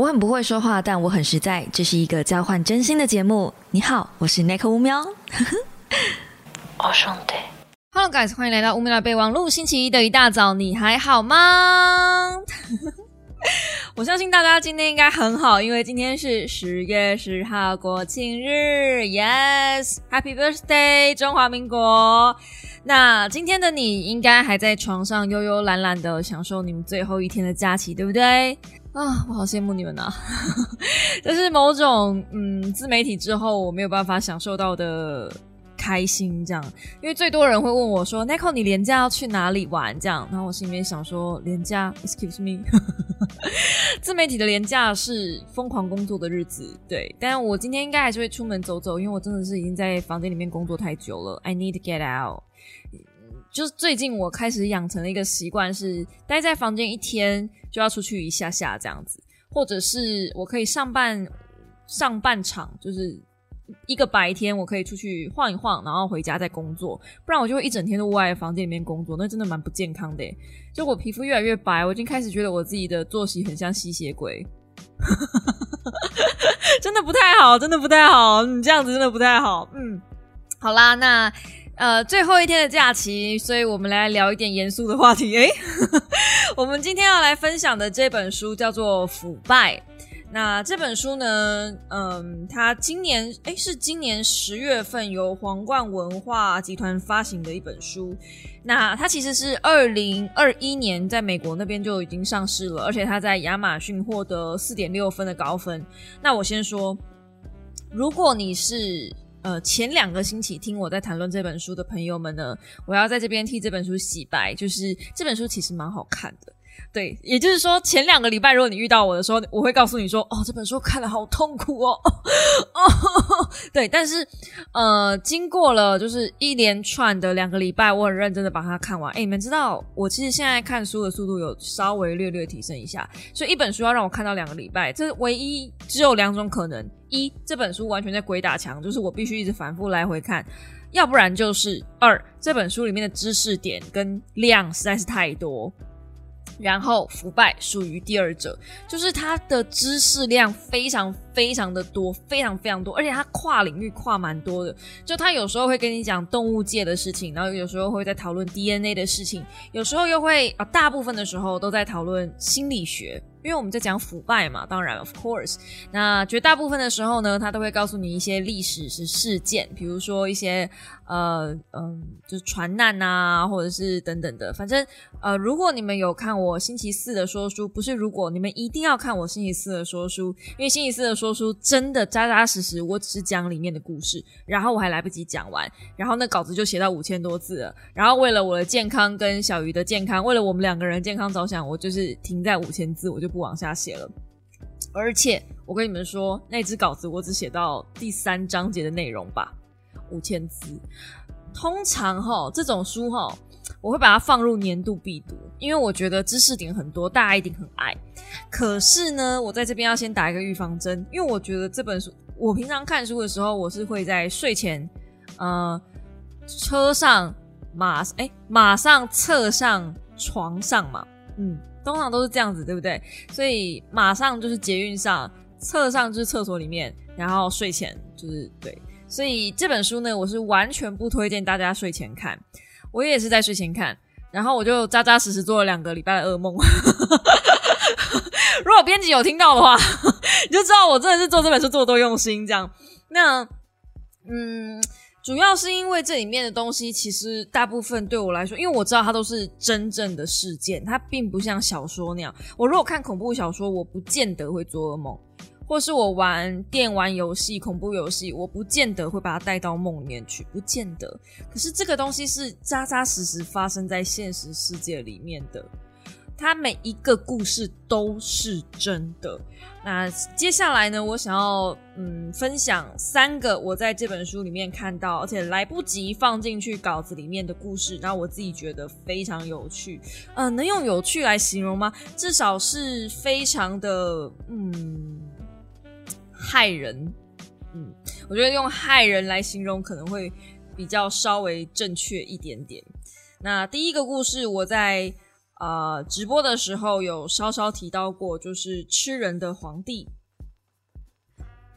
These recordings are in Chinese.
我很不会说话，但我很实在。这是一个交换真心的节目。你好，我是 Nick 乌喵。我兄弟，Hello guys，欢迎来到乌喵的备忘录。星期一的一大早，你还好吗？我相信大家今天应该很好，因为今天是十月十号国庆日。Yes，Happy Birthday，中华民国。那今天的你应该还在床上悠悠懒懒的享受你们最后一天的假期，对不对？啊，我好羡慕你们呐！这是某种嗯自媒体之后我没有办法享受到的开心，这样。因为最多人会问我说：“Nico，你廉价要去哪里玩？”这样，然后我心里面想说：“廉价，Excuse me，自媒体的廉价是疯狂工作的日子，对。但我今天应该还是会出门走走，因为我真的是已经在房间里面工作太久了，I need to get out。就是最近我开始养成了一个习惯，是待在房间一天就要出去一下下这样子，或者是我可以上半上半场，就是一个白天我可以出去晃一晃，然后回家再工作，不然我就会一整天都窝在房间里面工作，那真的蛮不健康的。就我皮肤越来越白，我已经开始觉得我自己的作息很像吸血鬼，真的不太好，真的不太好，你这样子真的不太好。嗯，好啦，那。呃，最后一天的假期，所以我们来聊一点严肃的话题。诶，我们今天要来分享的这本书叫做《腐败》。那这本书呢，嗯，它今年诶是今年十月份由皇冠文化集团发行的一本书。那它其实是二零二一年在美国那边就已经上市了，而且它在亚马逊获得四点六分的高分。那我先说，如果你是。呃，前两个星期听我在谈论这本书的朋友们呢，我要在这边替这本书洗白，就是这本书其实蛮好看的。对，也就是说，前两个礼拜，如果你遇到我的时候，我会告诉你说：“哦，这本书看的好痛苦哦。”哦，对，但是呃，经过了就是一连串的两个礼拜，我很认真的把它看完。哎，你们知道，我其实现在看书的速度有稍微略略提升一下，所以一本书要让我看到两个礼拜，这唯一只有两种可能：一，这本书完全在鬼打墙，就是我必须一直反复来回看；要不然就是二，这本书里面的知识点跟量实在是太多。然后腐败属于第二者，就是他的知识量非常非常的多，非常非常多，而且他跨领域跨蛮多的。就他有时候会跟你讲动物界的事情，然后有时候会在讨论 DNA 的事情，有时候又会啊，大部分的时候都在讨论心理学。因为我们在讲腐败嘛，当然，of course，那绝大部分的时候呢，他都会告诉你一些历史是事件，比如说一些呃嗯，就是船难啊，或者是等等的。反正呃，如果你们有看我星期四的说书，不是如果你们一定要看我星期四的说书，因为星期四的说书真的扎扎实实，我只是讲里面的故事，然后我还来不及讲完，然后那稿子就写到五千多字了。然后为了我的健康跟小鱼的健康，为了我们两个人健康着想，我就是停在五千字，我就。不往下写了，而且我跟你们说，那支稿子我只写到第三章节的内容吧，五千字。通常哈这种书哈，我会把它放入年度必读，因为我觉得知识点很多，大家一定很爱。可是呢，我在这边要先打一个预防针，因为我觉得这本书，我平常看书的时候，我是会在睡前，呃，车上马哎马上侧上床上嘛，嗯。通常都是这样子，对不对？所以马上就是捷运上，侧上就是厕所里面，然后睡前就是对。所以这本书呢，我是完全不推荐大家睡前看。我也是在睡前看，然后我就扎扎实实做了两个礼拜的噩梦。如果编辑有听到的话，你就知道我真的是做这本书做多用心。这样，那嗯。主要是因为这里面的东西，其实大部分对我来说，因为我知道它都是真正的事件，它并不像小说那样。我如果看恐怖小说，我不见得会做噩梦；或是我玩电玩游戏、恐怖游戏，我不见得会把它带到梦里面去，不见得。可是这个东西是扎扎实实发生在现实世界里面的。它每一个故事都是真的。那接下来呢？我想要嗯分享三个我在这本书里面看到，而且来不及放进去稿子里面的故事，然后我自己觉得非常有趣。嗯，能用有趣来形容吗？至少是非常的嗯害人。嗯，我觉得用害人来形容可能会比较稍微正确一点点。那第一个故事，我在。呃直播的时候有稍稍提到过，就是吃人的皇帝。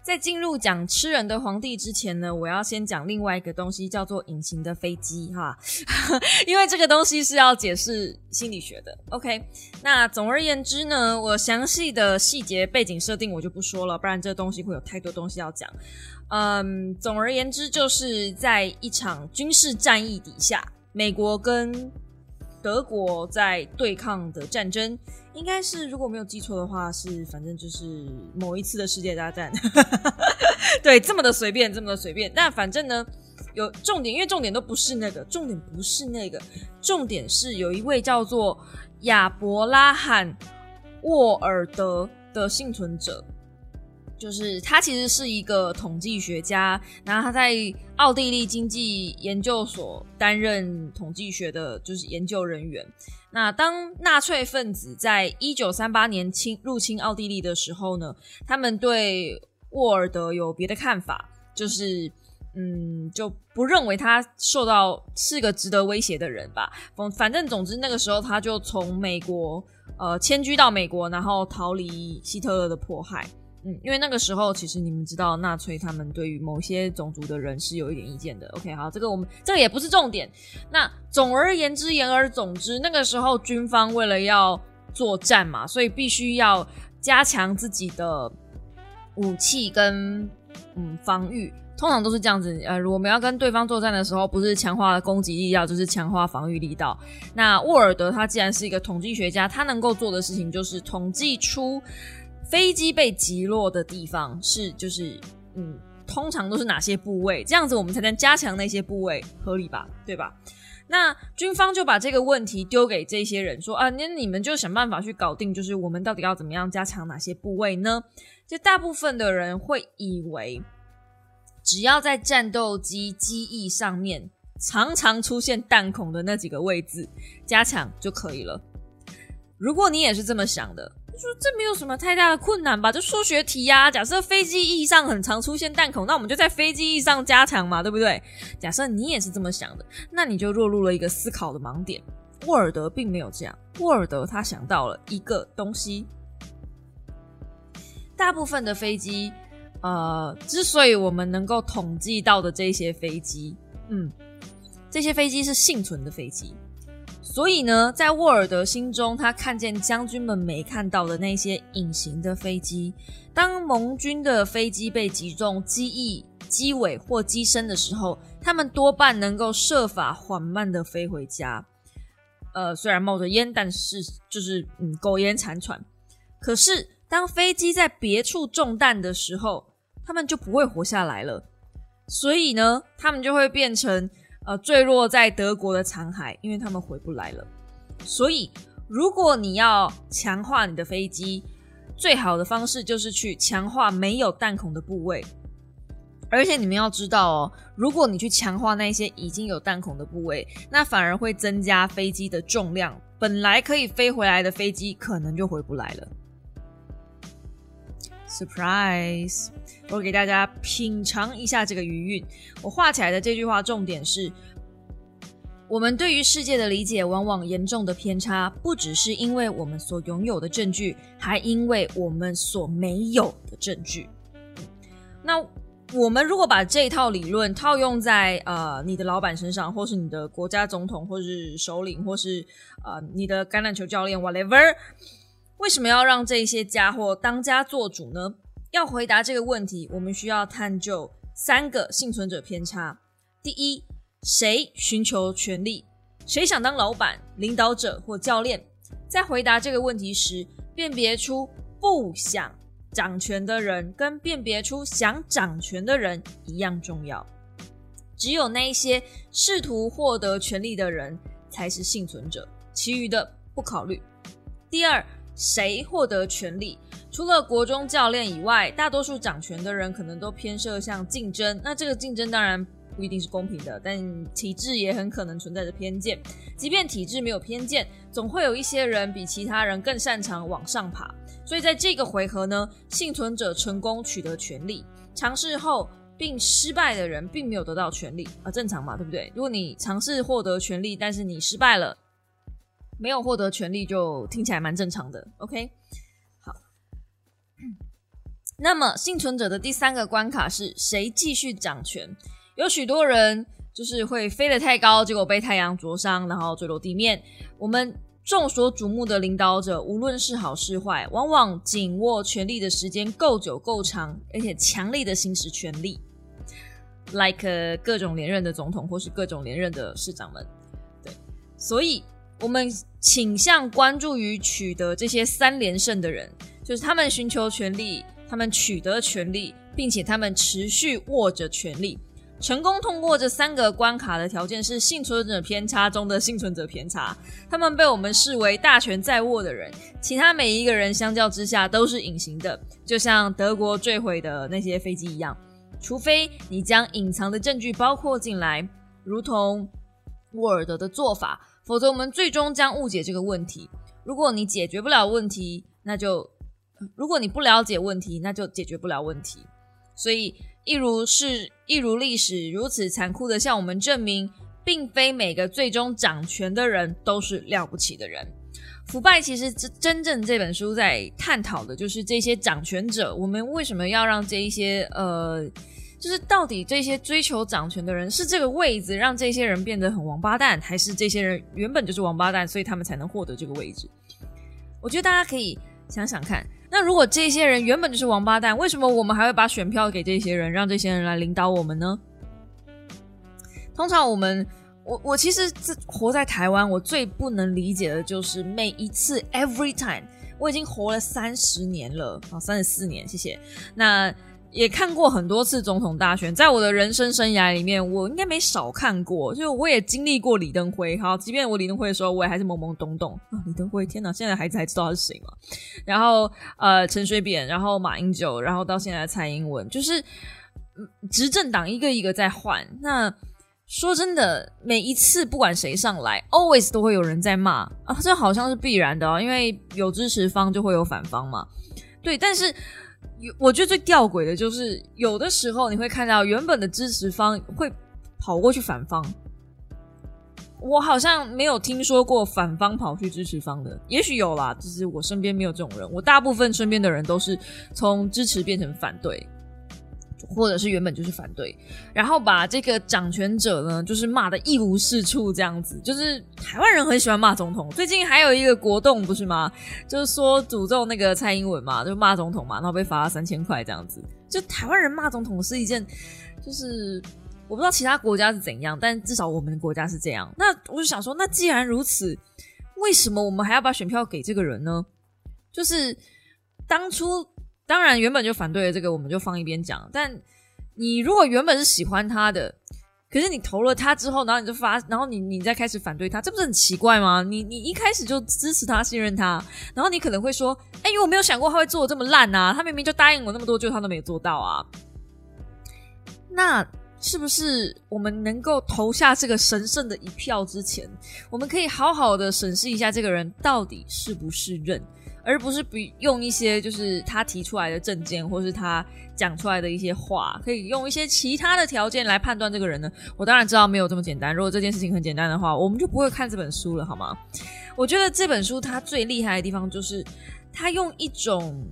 在进入讲吃人的皇帝之前呢，我要先讲另外一个东西，叫做隐形的飞机哈，因为这个东西是要解释心理学的。OK，那总而言之呢，我详细的细节背景设定我就不说了，不然这东西会有太多东西要讲。嗯，总而言之，就是在一场军事战役底下，美国跟德国在对抗的战争。应该是，如果没有记错的话，是反正就是某一次的世界大战，对，这么的随便，这么的随便。但反正呢，有重点，因为重点都不是那个，重点不是那个，重点是有一位叫做亚伯拉罕沃尔德的幸存者。就是他其实是一个统计学家，然后他在奥地利经济研究所担任统计学的，就是研究人员。那当纳粹分子在一九三八年侵入侵奥地利的时候呢，他们对沃尔德有别的看法，就是嗯，就不认为他受到是个值得威胁的人吧。反反正总之那个时候他就从美国呃迁居到美国，然后逃离希特勒的迫害。嗯，因为那个时候，其实你们知道，纳粹他们对于某些种族的人是有一点意见的。OK，好，这个我们这个也不是重点。那总而言之，言而总之，那个时候军方为了要作战嘛，所以必须要加强自己的武器跟嗯防御，通常都是这样子。呃，我们要跟对方作战的时候，不是强化攻击力道，就是强化防御力道。那沃尔德他既然是一个统计学家，他能够做的事情就是统计出。飞机被击落的地方是就是嗯，通常都是哪些部位？这样子我们才能加强那些部位，合理吧？对吧？那军方就把这个问题丢给这些人说啊，那你们就想办法去搞定，就是我们到底要怎么样加强哪些部位呢？就大部分的人会以为，只要在战斗机机翼上面常常出现弹孔的那几个位置加强就可以了。如果你也是这么想的。说这没有什么太大的困难吧？就数学题呀。假设飞机翼上很常出现弹孔，那我们就在飞机翼上加强嘛，对不对？假设你也是这么想的，那你就落入了一个思考的盲点。沃尔德并没有这样。沃尔德他想到了一个东西：大部分的飞机，呃，之所以我们能够统计到的这些飞机，嗯，这些飞机是幸存的飞机。所以呢，在沃尔德心中，他看见将军们没看到的那些隐形的飞机。当盟军的飞机被击中机翼、机尾或机身的时候，他们多半能够设法缓慢的飞回家。呃，虽然冒着烟，但是就是嗯苟延残喘。可是，当飞机在别处中弹的时候，他们就不会活下来了。所以呢，他们就会变成。呃，坠落在德国的残骸，因为他们回不来了。所以，如果你要强化你的飞机，最好的方式就是去强化没有弹孔的部位。而且你们要知道哦，如果你去强化那些已经有弹孔的部位，那反而会增加飞机的重量。本来可以飞回来的飞机，可能就回不来了。Surprise！我给大家品尝一下这个余韵。我画起来的这句话重点是：我们对于世界的理解往往严重的偏差，不只是因为我们所拥有的证据，还因为我们所没有的证据。那我们如果把这套理论套用在呃你的老板身上，或是你的国家总统，或是首领，或是呃你的橄榄球教练，whatever。为什么要让这些家伙当家做主呢？要回答这个问题，我们需要探究三个幸存者偏差。第一，谁寻求权力？谁想当老板、领导者或教练？在回答这个问题时，辨别出不想掌权的人跟辨别出想掌权的人一样重要。只有那一些试图获得权力的人才是幸存者，其余的不考虑。第二。谁获得权力？除了国中教练以外，大多数掌权的人可能都偏涉向竞争。那这个竞争当然不一定是公平的，但体制也很可能存在着偏见。即便体制没有偏见，总会有一些人比其他人更擅长往上爬。所以在这个回合呢，幸存者成功取得权力，尝试后并失败的人并没有得到权力啊，正常嘛，对不对？如果你尝试获得权力，但是你失败了。没有获得权利就听起来蛮正常的。OK，好。那么幸存者的第三个关卡是谁继续掌权？有许多人就是会飞得太高，结果被太阳灼伤，然后坠落地面。我们众所瞩目的领导者，无论是好是坏，往往紧握权力的时间够久够长，而且强力的行使权力，like 各种连任的总统或是各种连任的市长们。对，所以我们倾向关注于取得这些三连胜的人，就是他们寻求权力，他们取得权力，并且他们持续握着权力。成功通过这三个关卡的条件是幸存者偏差中的幸存者偏差，他们被我们视为大权在握的人，其他每一个人相较之下都是隐形的，就像德国坠毁的那些飞机一样。除非你将隐藏的证据包括进来，如同沃尔德的做法，否则我们最终将误解这个问题。如果你解决不了问题，那就如果你不了解问题，那就解决不了问题。所以。一如是，一如历史如此残酷的向我们证明，并非每个最终掌权的人都是了不起的人。腐败其实真真正这本书在探讨的就是这些掌权者，我们为什么要让这一些呃，就是到底这些追求掌权的人是这个位子让这些人变得很王八蛋，还是这些人原本就是王八蛋，所以他们才能获得这个位置？我觉得大家可以想想看。那如果这些人原本就是王八蛋，为什么我们还会把选票给这些人，让这些人来领导我们呢？通常我们，我我其实这活在台湾，我最不能理解的就是每一次，every time，我已经活了三十年了啊，三十四年，谢谢。那。也看过很多次总统大选，在我的人生生涯里面，我应该没少看过。就我也经历过李登辉，好，即便我李登辉的时候，我也还是懵懵懂懂啊。李登辉，天哪，现在孩子还知道他是谁吗？然后呃，陈水扁，然后马英九，然后到现在的蔡英文，就是执政党一个一个在换。那说真的，每一次不管谁上来，always 都会有人在骂啊，这好像是必然的哦，因为有支持方就会有反方嘛。对，但是。有我觉得最吊诡的就是，有的时候你会看到原本的支持方会跑过去反方，我好像没有听说过反方跑去支持方的，也许有啦，只是我身边没有这种人，我大部分身边的人都是从支持变成反对。或者是原本就是反对，然后把这个掌权者呢，就是骂的一无是处，这样子。就是台湾人很喜欢骂总统，最近还有一个国栋不是吗？就是说诅咒那个蔡英文嘛，就骂总统嘛，然后被罚了三千块这样子。就台湾人骂总统是一件，就是我不知道其他国家是怎样，但至少我们的国家是这样。那我就想说，那既然如此，为什么我们还要把选票给这个人呢？就是当初。当然，原本就反对了这个，我们就放一边讲。但你如果原本是喜欢他的，可是你投了他之后，然后你就发，然后你你再开始反对他，这不是很奇怪吗？你你一开始就支持他、信任他，然后你可能会说：“哎，因为我没有想过他会做的这么烂啊！他明明就答应我那么多，就他都没有做到啊！”那是不是我们能够投下这个神圣的一票之前，我们可以好好的审视一下这个人到底是不是认？而不是比用一些就是他提出来的证件，或是他讲出来的一些话，可以用一些其他的条件来判断这个人呢？我当然知道没有这么简单。如果这件事情很简单的话，我们就不会看这本书了，好吗？我觉得这本书它最厉害的地方就是，它用一种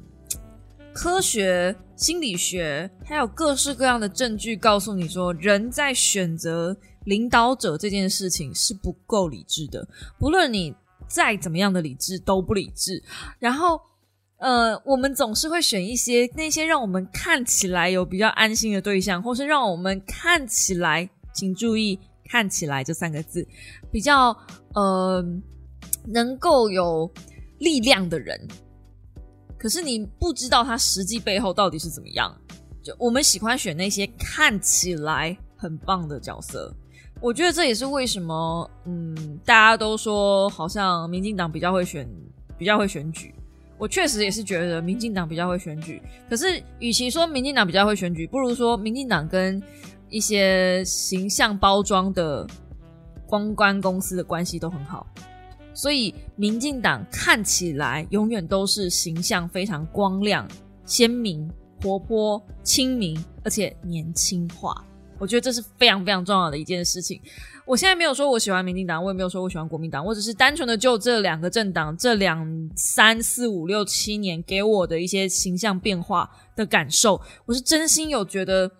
科学、心理学，还有各式各样的证据，告诉你说，人在选择领导者这件事情是不够理智的，不论你。再怎么样的理智都不理智，然后，呃，我们总是会选一些那些让我们看起来有比较安心的对象，或是让我们看起来，请注意“看起来”这三个字，比较呃能够有力量的人。可是你不知道他实际背后到底是怎么样。就我们喜欢选那些看起来很棒的角色。我觉得这也是为什么，嗯，大家都说好像民进党比较会选，比较会选举。我确实也是觉得民进党比较会选举。可是，与其说民进党比较会选举，不如说民进党跟一些形象包装的公关公司的关系都很好。所以，民进党看起来永远都是形象非常光亮、鲜明、活泼、亲民，而且年轻化。我觉得这是非常非常重要的一件事情。我现在没有说我喜欢民进党，我也没有说我喜欢国民党，我只是单纯的就这两个政党这两三四五六七年给我的一些形象变化的感受，我是真心有觉得，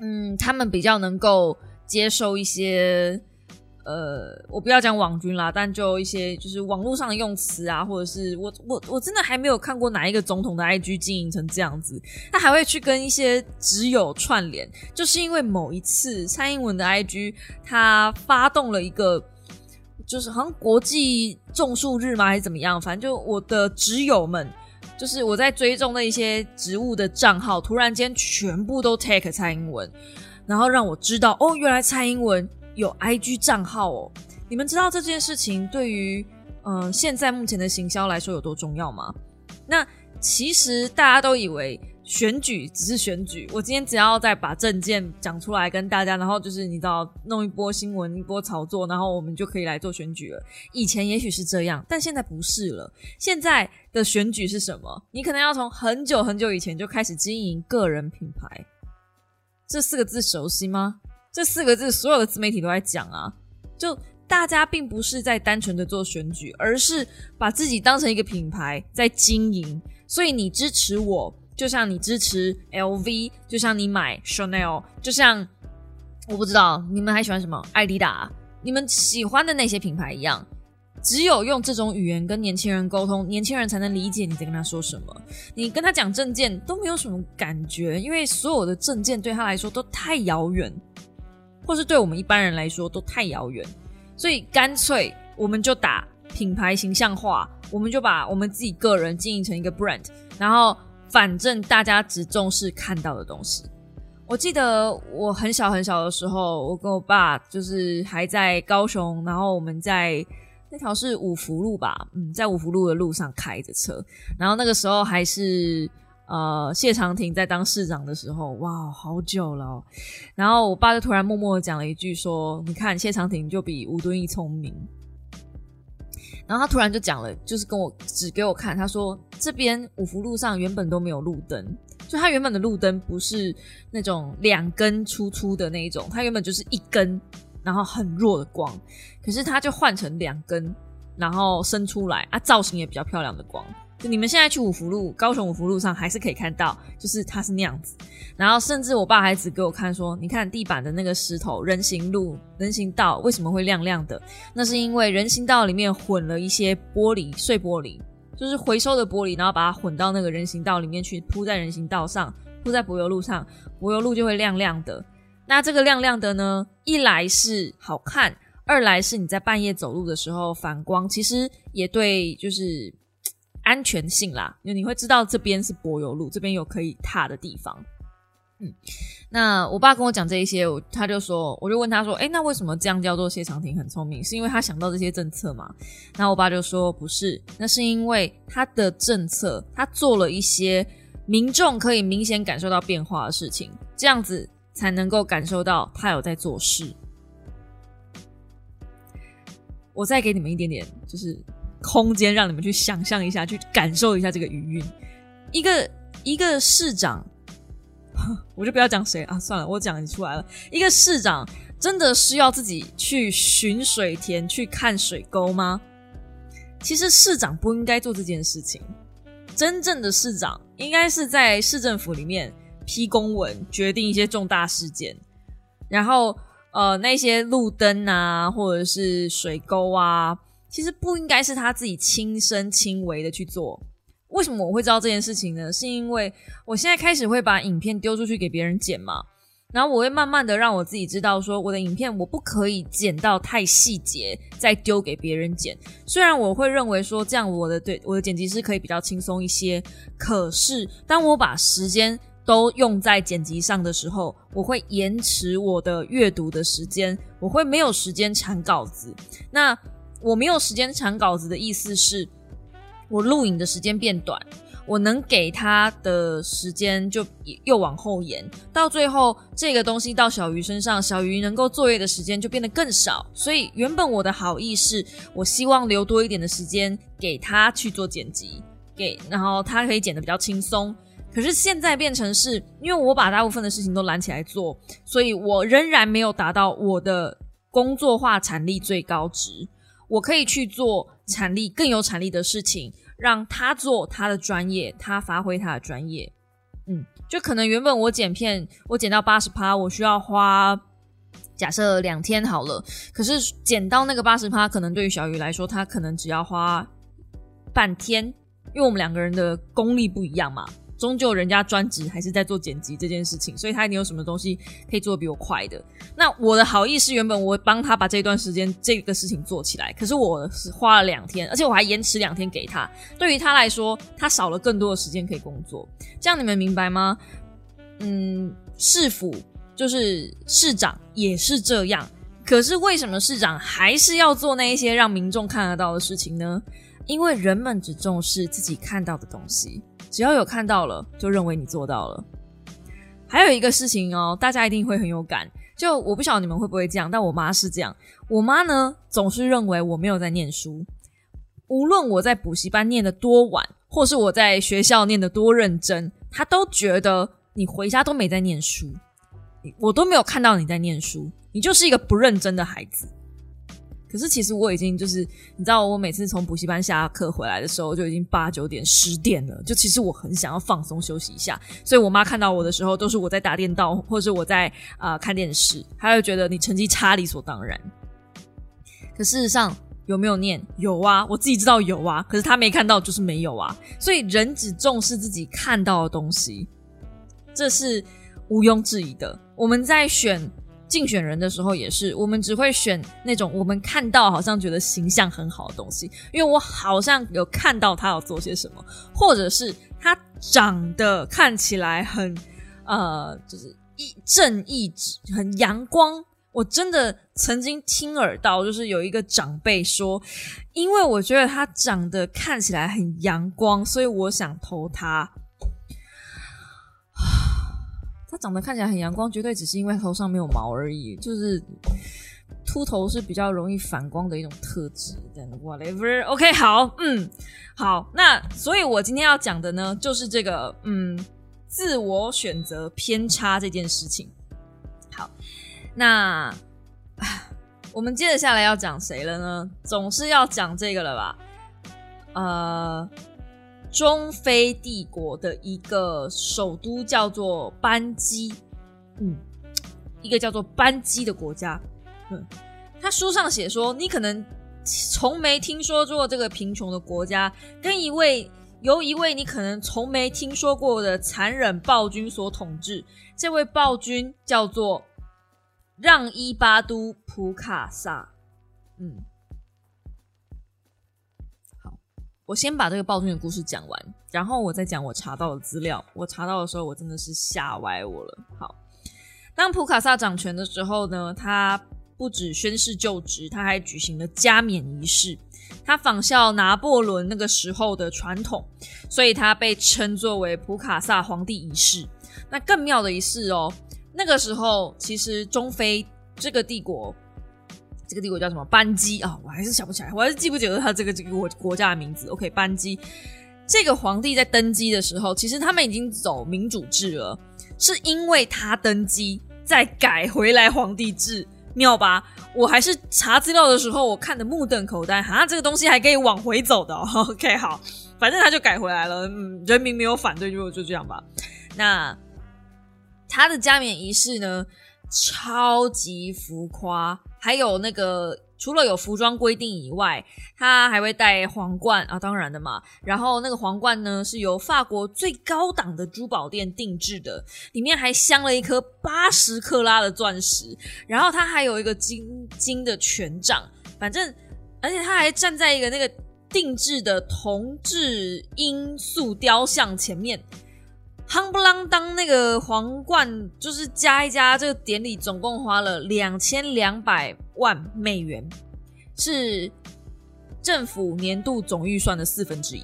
嗯，他们比较能够接受一些。呃，我不要讲网军啦，但就一些就是网络上的用词啊，或者是我我我真的还没有看过哪一个总统的 IG 经营成这样子，他还会去跟一些只有串联，就是因为某一次蔡英文的 IG 他发动了一个，就是好像国际种树日吗，还是怎么样？反正就我的挚友们，就是我在追踪的一些植物的账号，突然间全部都 take 蔡英文，然后让我知道哦，原来蔡英文。有 IG 账号哦，你们知道这件事情对于嗯现在目前的行销来说有多重要吗？那其实大家都以为选举只是选举，我今天只要再把证件讲出来跟大家，然后就是你知道弄一波新闻一波炒作，然后我们就可以来做选举了。以前也许是这样，但现在不是了。现在的选举是什么？你可能要从很久很久以前就开始经营个人品牌，这四个字熟悉吗？这四个字，所有的自媒体都在讲啊，就大家并不是在单纯的做选举，而是把自己当成一个品牌在经营。所以你支持我，就像你支持 LV，就像你买 Chanel，就像我不知道你们还喜欢什么艾迪达，你们喜欢的那些品牌一样。只有用这种语言跟年轻人沟通，年轻人才能理解你在跟他说什么。你跟他讲证件都没有什么感觉，因为所有的证件对他来说都太遥远。或是对我们一般人来说都太遥远，所以干脆我们就打品牌形象化，我们就把我们自己个人经营成一个 brand，然后反正大家只重视看到的东西。我记得我很小很小的时候，我跟我爸就是还在高雄，然后我们在那条是五福路吧，嗯，在五福路的路上开着车，然后那个时候还是。呃，谢长廷在当市长的时候，哇，好久了。然后我爸就突然默默的讲了一句，说：“你看谢长廷就比吴敦义聪明。”然后他突然就讲了，就是跟我指给我看，他说：“这边五福路上原本都没有路灯，就他原本的路灯不是那种两根粗粗的那一种，他原本就是一根，然后很弱的光，可是他就换成两根，然后伸出来啊，造型也比较漂亮的光。”就你们现在去五福路，高雄五福路上还是可以看到，就是它是那样子。然后甚至我爸还只给我看说，你看地板的那个石头，人行路、人行道为什么会亮亮的？那是因为人行道里面混了一些玻璃碎玻璃，就是回收的玻璃，然后把它混到那个人行道里面去，铺在人行道上，铺在柏油路上，柏油路就会亮亮的。那这个亮亮的呢，一来是好看，二来是你在半夜走路的时候反光，其实也对，就是。安全性啦，因为你会知道这边是柏油路，这边有可以踏的地方。嗯，那我爸跟我讲这一些，他就说，我就问他说，哎，那为什么这样叫做谢长廷很聪明？是因为他想到这些政策吗？然后我爸就说，不是，那是因为他的政策，他做了一些民众可以明显感受到变化的事情，这样子才能够感受到他有在做事。我再给你们一点点，就是。空间让你们去想象一下，去感受一下这个余韵。一个一个市长，我就不要讲谁啊，算了，我讲出来了。一个市长真的是要自己去寻水田去看水沟吗？其实市长不应该做这件事情。真正的市长应该是在市政府里面批公文，决定一些重大事件，然后呃那些路灯啊，或者是水沟啊。其实不应该是他自己亲身亲为的去做。为什么我会知道这件事情呢？是因为我现在开始会把影片丢出去给别人剪嘛，然后我会慢慢的让我自己知道说，我的影片我不可以剪到太细节再丢给别人剪。虽然我会认为说这样我的对我的剪辑师可以比较轻松一些，可是当我把时间都用在剪辑上的时候，我会延迟我的阅读的时间，我会没有时间产稿子。那我没有时间产稿子的意思是，我录影的时间变短，我能给他的时间就又往后延，到最后这个东西到小鱼身上，小鱼能够作业的时间就变得更少。所以原本我的好意是我希望留多一点的时间给他去做剪辑，给然后他可以剪得比较轻松。可是现在变成是因为我把大部分的事情都揽起来做，所以我仍然没有达到我的工作化产力最高值。我可以去做产力更有产力的事情，让他做他的专业，他发挥他的专业。嗯，就可能原本我剪片，我剪到八十趴，我需要花假设两天好了。可是剪到那个八十趴，可能对于小鱼来说，他可能只要花半天，因为我们两个人的功力不一样嘛。终究人家专职还是在做剪辑这件事情，所以他一定有什么东西可以做的比我快的。那我的好意是原本我帮他把这段时间这个事情做起来，可是我是花了两天，而且我还延迟两天给他。对于他来说，他少了更多的时间可以工作。这样你们明白吗？嗯，市府就是市长也是这样。可是为什么市长还是要做那一些让民众看得到的事情呢？因为人们只重视自己看到的东西。只要有看到了，就认为你做到了。还有一个事情哦，大家一定会很有感。就我不晓得你们会不会这样，但我妈是这样。我妈呢，总是认为我没有在念书。无论我在补习班念的多晚，或是我在学校念的多认真，她都觉得你回家都没在念书，我都没有看到你在念书，你就是一个不认真的孩子。可是其实我已经就是，你知道，我每次从补习班下课回来的时候，就已经八九点、十点了。就其实我很想要放松休息一下，所以我妈看到我的时候，都是我在打电道，或是我在啊看电视，她会觉得你成绩差理所当然。可事实上有没有念？有啊，我自己知道有啊。可是他没看到，就是没有啊。所以人只重视自己看到的东西，这是毋庸置疑的。我们在选。竞选人的时候也是，我们只会选那种我们看到好像觉得形象很好的东西，因为我好像有看到他要做些什么，或者是他长得看起来很呃，就是一正义、很阳光。我真的曾经听耳到，就是有一个长辈说，因为我觉得他长得看起来很阳光，所以我想投他。他长得看起来很阳光，绝对只是因为头上没有毛而已。就是秃头是比较容易反光的一种特质。Whatever，OK，好，嗯，好，那所以我今天要讲的呢，就是这个，嗯，自我选择偏差这件事情。好，那 我们接着下来要讲谁了呢？总是要讲这个了吧？呃。中非帝国的一个首都叫做班基，嗯，一个叫做班基的国家，嗯，他书上写说，你可能从没听说过这个贫穷的国家，跟一位由一位你可能从没听说过的残忍暴君所统治。这位暴君叫做让伊巴都普卡萨，嗯。我先把这个暴君的故事讲完，然后我再讲我查到的资料。我查到的时候，我真的是吓歪我了。好，当普卡萨掌权的时候呢，他不止宣誓就职，他还举行了加冕仪式。他仿效拿破仑那个时候的传统，所以他被称作为普卡萨皇帝仪式。那更妙的一事哦，那个时候其实中非这个帝国。这个帝国叫什么？班基啊，我还是想不起来，我还是记不记得他这个这个国国家的名字。OK，班基这个皇帝在登基的时候，其实他们已经走民主制了，是因为他登基再改回来皇帝制，妙吧？我还是查资料的时候，我看的目瞪口呆，哈，这个东西还可以往回走的。OK，好，反正他就改回来了，嗯，人民没有反对，就就这样吧。那他的加冕仪式呢，超级浮夸。还有那个，除了有服装规定以外，他还会戴皇冠啊，当然的嘛。然后那个皇冠呢，是由法国最高档的珠宝店定制的，里面还镶了一颗八十克拉的钻石。然后他还有一个金金的权杖，反正，而且他还站在一个那个定制的铜制罂粟雕像前面。夯不啷当，那个皇冠就是加一加，这个典礼总共花了两千两百万美元，是政府年度总预算的四分之一。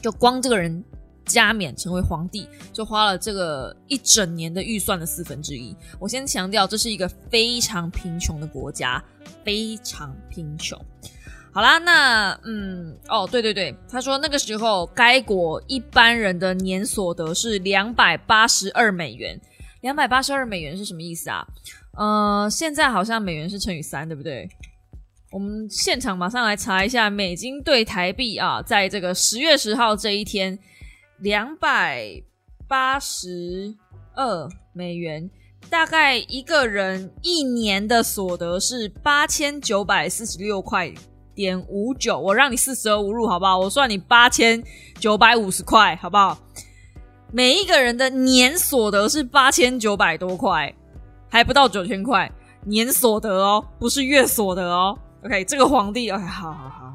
就光这个人加冕成为皇帝，就花了这个一整年的预算的四分之一。我先强调，这是一个非常贫穷的国家，非常贫穷。好啦，那嗯，哦，对对对，他说那个时候该国一般人的年所得是两百八十二美元，两百八十二美元是什么意思啊？呃，现在好像美元是乘以三，对不对？我们现场马上来查一下美金对台币啊，在这个十月十号这一天，两百八十二美元，大概一个人一年的所得是八千九百四十六块点五九。我让你四舍五入好不好？我算你八千九百五十块好不好？每一个人的年所得是八千九百多块。还不到九千块年所得哦，不是月所得哦。OK，这个皇帝哎好好好好。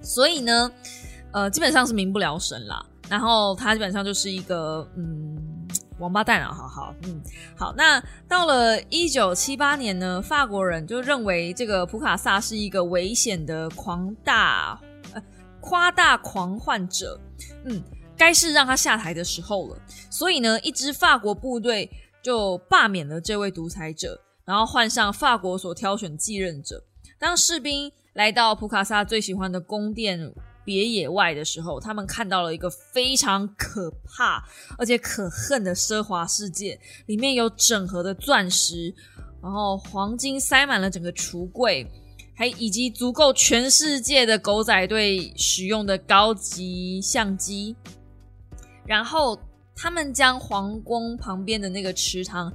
所以呢，呃，基本上是民不聊生啦。然后他基本上就是一个嗯王八蛋啊，好好嗯好。那到了一九七八年呢，法国人就认为这个普卡萨是一个危险的狂大呃夸大狂患者，嗯，该是让他下台的时候了。所以呢，一支法国部队。就罢免了这位独裁者，然后换上法国所挑选继任者。当士兵来到普卡萨最喜欢的宫殿别野外的时候，他们看到了一个非常可怕而且可恨的奢华世界，里面有整盒的钻石，然后黄金塞满了整个橱柜，还以及足够全世界的狗仔队使用的高级相机，然后。他们将皇宫旁边的那个池塘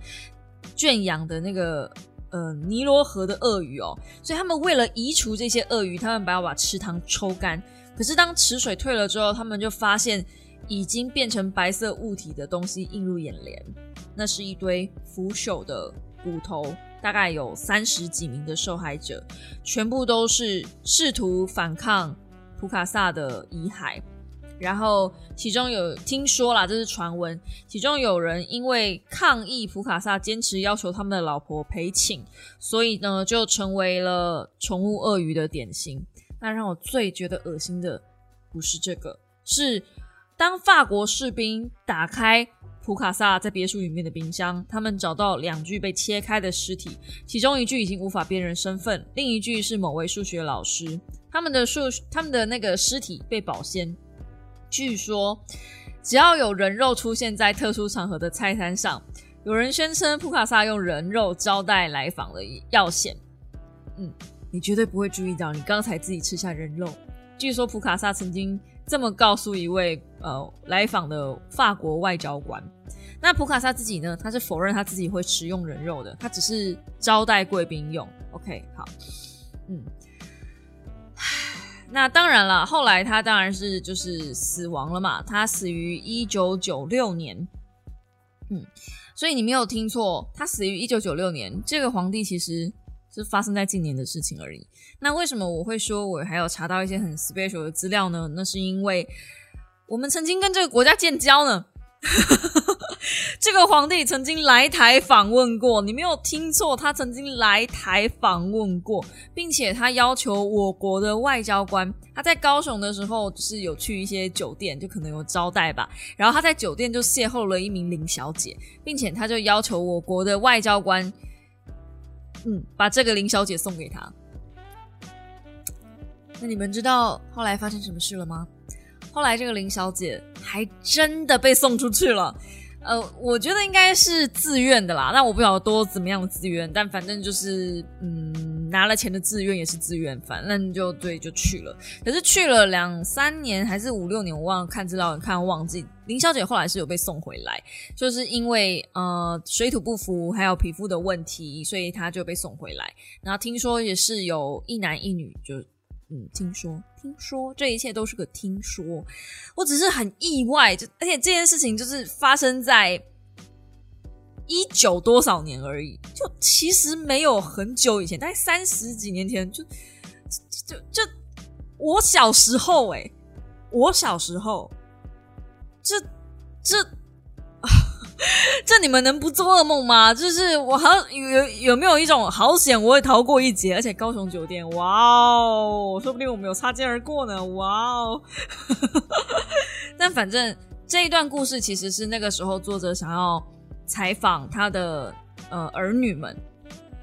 圈养的那个呃尼罗河的鳄鱼哦，所以他们为了移除这些鳄鱼，他们把要把池塘抽干。可是当池水退了之后，他们就发现已经变成白色物体的东西映入眼帘，那是一堆腐朽的骨头，大概有三十几名的受害者，全部都是试图反抗普卡萨的遗骸。然后，其中有听说啦，这是传闻。其中有人因为抗议普卡萨坚持要求他们的老婆陪寝，所以呢，就成为了宠物鳄鱼的典型。那让我最觉得恶心的不是这个，是当法国士兵打开普卡萨在别墅里面的冰箱，他们找到两具被切开的尸体，其中一具已经无法辨认身份，另一具是某位数学老师。他们的数，他们的那个尸体被保鲜。据说，只要有人肉出现在特殊场合的菜单上，有人宣称普卡萨用人肉招待来访的要险。嗯，你绝对不会注意到，你刚才自己吃下人肉。据说普卡萨曾经这么告诉一位呃来访的法国外交官。那普卡萨自己呢？他是否认他自己会食用人肉的，他只是招待贵宾用。OK，好，嗯。那当然了，后来他当然是就是死亡了嘛。他死于一九九六年，嗯，所以你没有听错，他死于一九九六年。这个皇帝其实是发生在近年的事情而已。那为什么我会说我还有查到一些很 special 的资料呢？那是因为我们曾经跟这个国家建交呢。这个皇帝曾经来台访问过，你没有听错，他曾经来台访问过，并且他要求我国的外交官，他在高雄的时候就是有去一些酒店，就可能有招待吧，然后他在酒店就邂逅了一名林小姐，并且他就要求我国的外交官，嗯，把这个林小姐送给他。那你们知道后来发生什么事了吗？后来这个林小姐还真的被送出去了，呃，我觉得应该是自愿的啦。但我不晓得多怎么样的自愿，但反正就是，嗯，拿了钱的自愿也是自愿，反正就对，就去了。可是去了两三年还是五六年，我忘了看资料，看忘记。林小姐后来是有被送回来，就是因为呃水土不服，还有皮肤的问题，所以她就被送回来。然后听说也是有一男一女，就。嗯，听说，听说，这一切都是个听说。我只是很意外，就而且这件事情就是发生在一九多少年而已，就其实没有很久以前，大概三十几年前，就就就我小时候，哎，我小时候，这这。这你们能不做噩梦吗？就是我好有有没有一种好险，我会逃过一劫，而且高雄酒店，哇哦，说不定我们有擦肩而过呢，哇哦！但反正这一段故事其实是那个时候作者想要采访他的呃儿女们，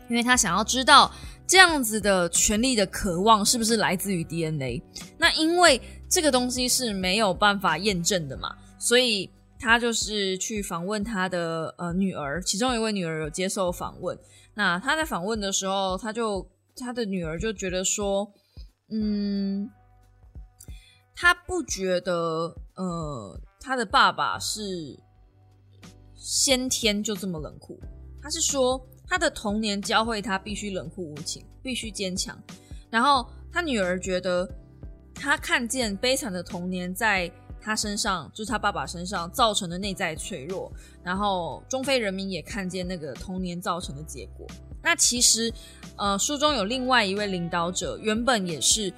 因为他想要知道这样子的权力的渴望是不是来自于 DNA？那因为这个东西是没有办法验证的嘛，所以他就是去访问他的呃女儿，其中一位女儿有接受访问。那他在访问的时候，他就他的女儿就觉得说，嗯，他不觉得呃他的爸爸是先天就这么冷酷，他是说。他的童年教会他必须冷酷无情，必须坚强。然后他女儿觉得，他看见悲惨的童年在他身上，就是他爸爸身上造成的内在脆弱。然后中非人民也看见那个童年造成的结果。那其实，呃，书中有另外一位领导者，原本也是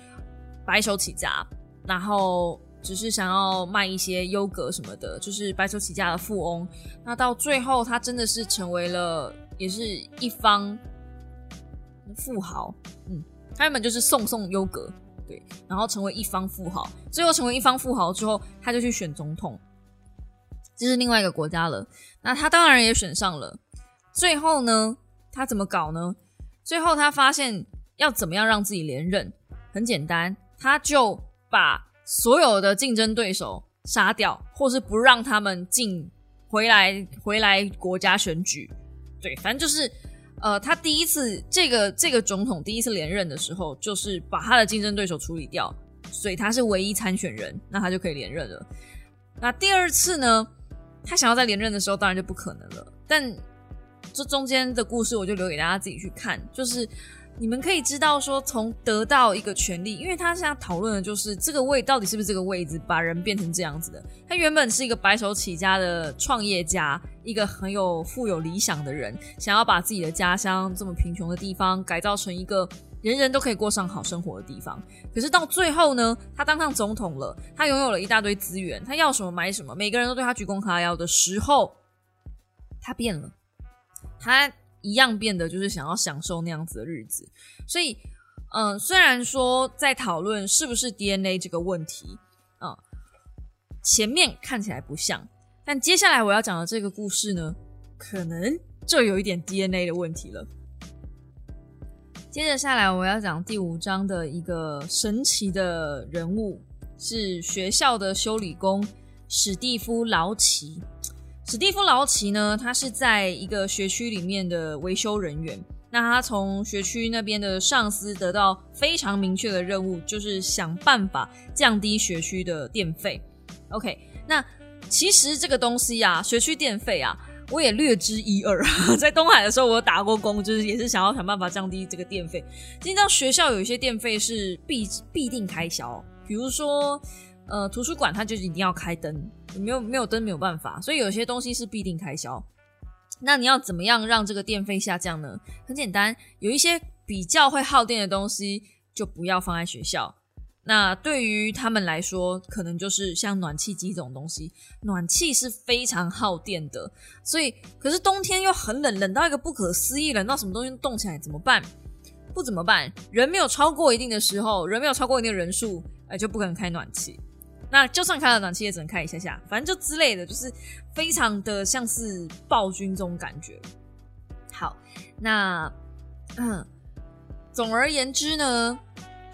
白手起家，然后只是想要卖一些优格什么的，就是白手起家的富翁。那到最后，他真的是成为了。也是一方富豪，嗯，他原本就是送送优格，对，然后成为一方富豪，最后成为一方富豪之后，他就去选总统，这是另外一个国家了。那他当然也选上了。最后呢，他怎么搞呢？最后他发现要怎么样让自己连任，很简单，他就把所有的竞争对手杀掉，或是不让他们进回来回来国家选举。对，反正就是，呃，他第一次这个这个总统第一次连任的时候，就是把他的竞争对手处理掉，所以他是唯一参选人，那他就可以连任了。那第二次呢，他想要再连任的时候，当然就不可能了。但这中间的故事，我就留给大家自己去看，就是。你们可以知道说，从得到一个权利，因为他现在讨论的就是这个位到底是不是这个位置把人变成这样子的。他原本是一个白手起家的创业家，一个很有富有理想的人，想要把自己的家乡这么贫穷的地方改造成一个人人都可以过上好生活的地方。可是到最后呢，他当上总统了，他拥有了一大堆资源，他要什么买什么，每个人都对他鞠躬哈腰的时候，他变了，他。一样变得就是想要享受那样子的日子，所以，嗯，虽然说在讨论是不是 DNA 这个问题，啊，前面看起来不像，但接下来我要讲的这个故事呢，可能就有一点 DNA 的问题了。接着下来我要讲第五章的一个神奇的人物，是学校的修理工史蒂夫劳奇。史蒂夫劳奇呢，他是在一个学区里面的维修人员。那他从学区那边的上司得到非常明确的任务，就是想办法降低学区的电费。OK，那其实这个东西啊，学区电费啊，我也略知一二。在东海的时候，我打过工，就是也是想要想办法降低这个电费。知道学校有一些电费是必必定开销，比如说。呃，图书馆它就是一定要开灯，没有没有灯没有办法，所以有些东西是必定开销。那你要怎么样让这个电费下降呢？很简单，有一些比较会耗电的东西就不要放在学校。那对于他们来说，可能就是像暖气机这种东西，暖气是非常耗电的。所以，可是冬天又很冷，冷到一个不可思议，冷到什么东西动起来怎么办？不怎么办？人没有超过一定的时候，人没有超过一定的人数，哎，就不可能开暖气。那就算开了暖气，也只能开一下下，反正就之类的，就是非常的像是暴君这种感觉。好，那嗯，总而言之呢，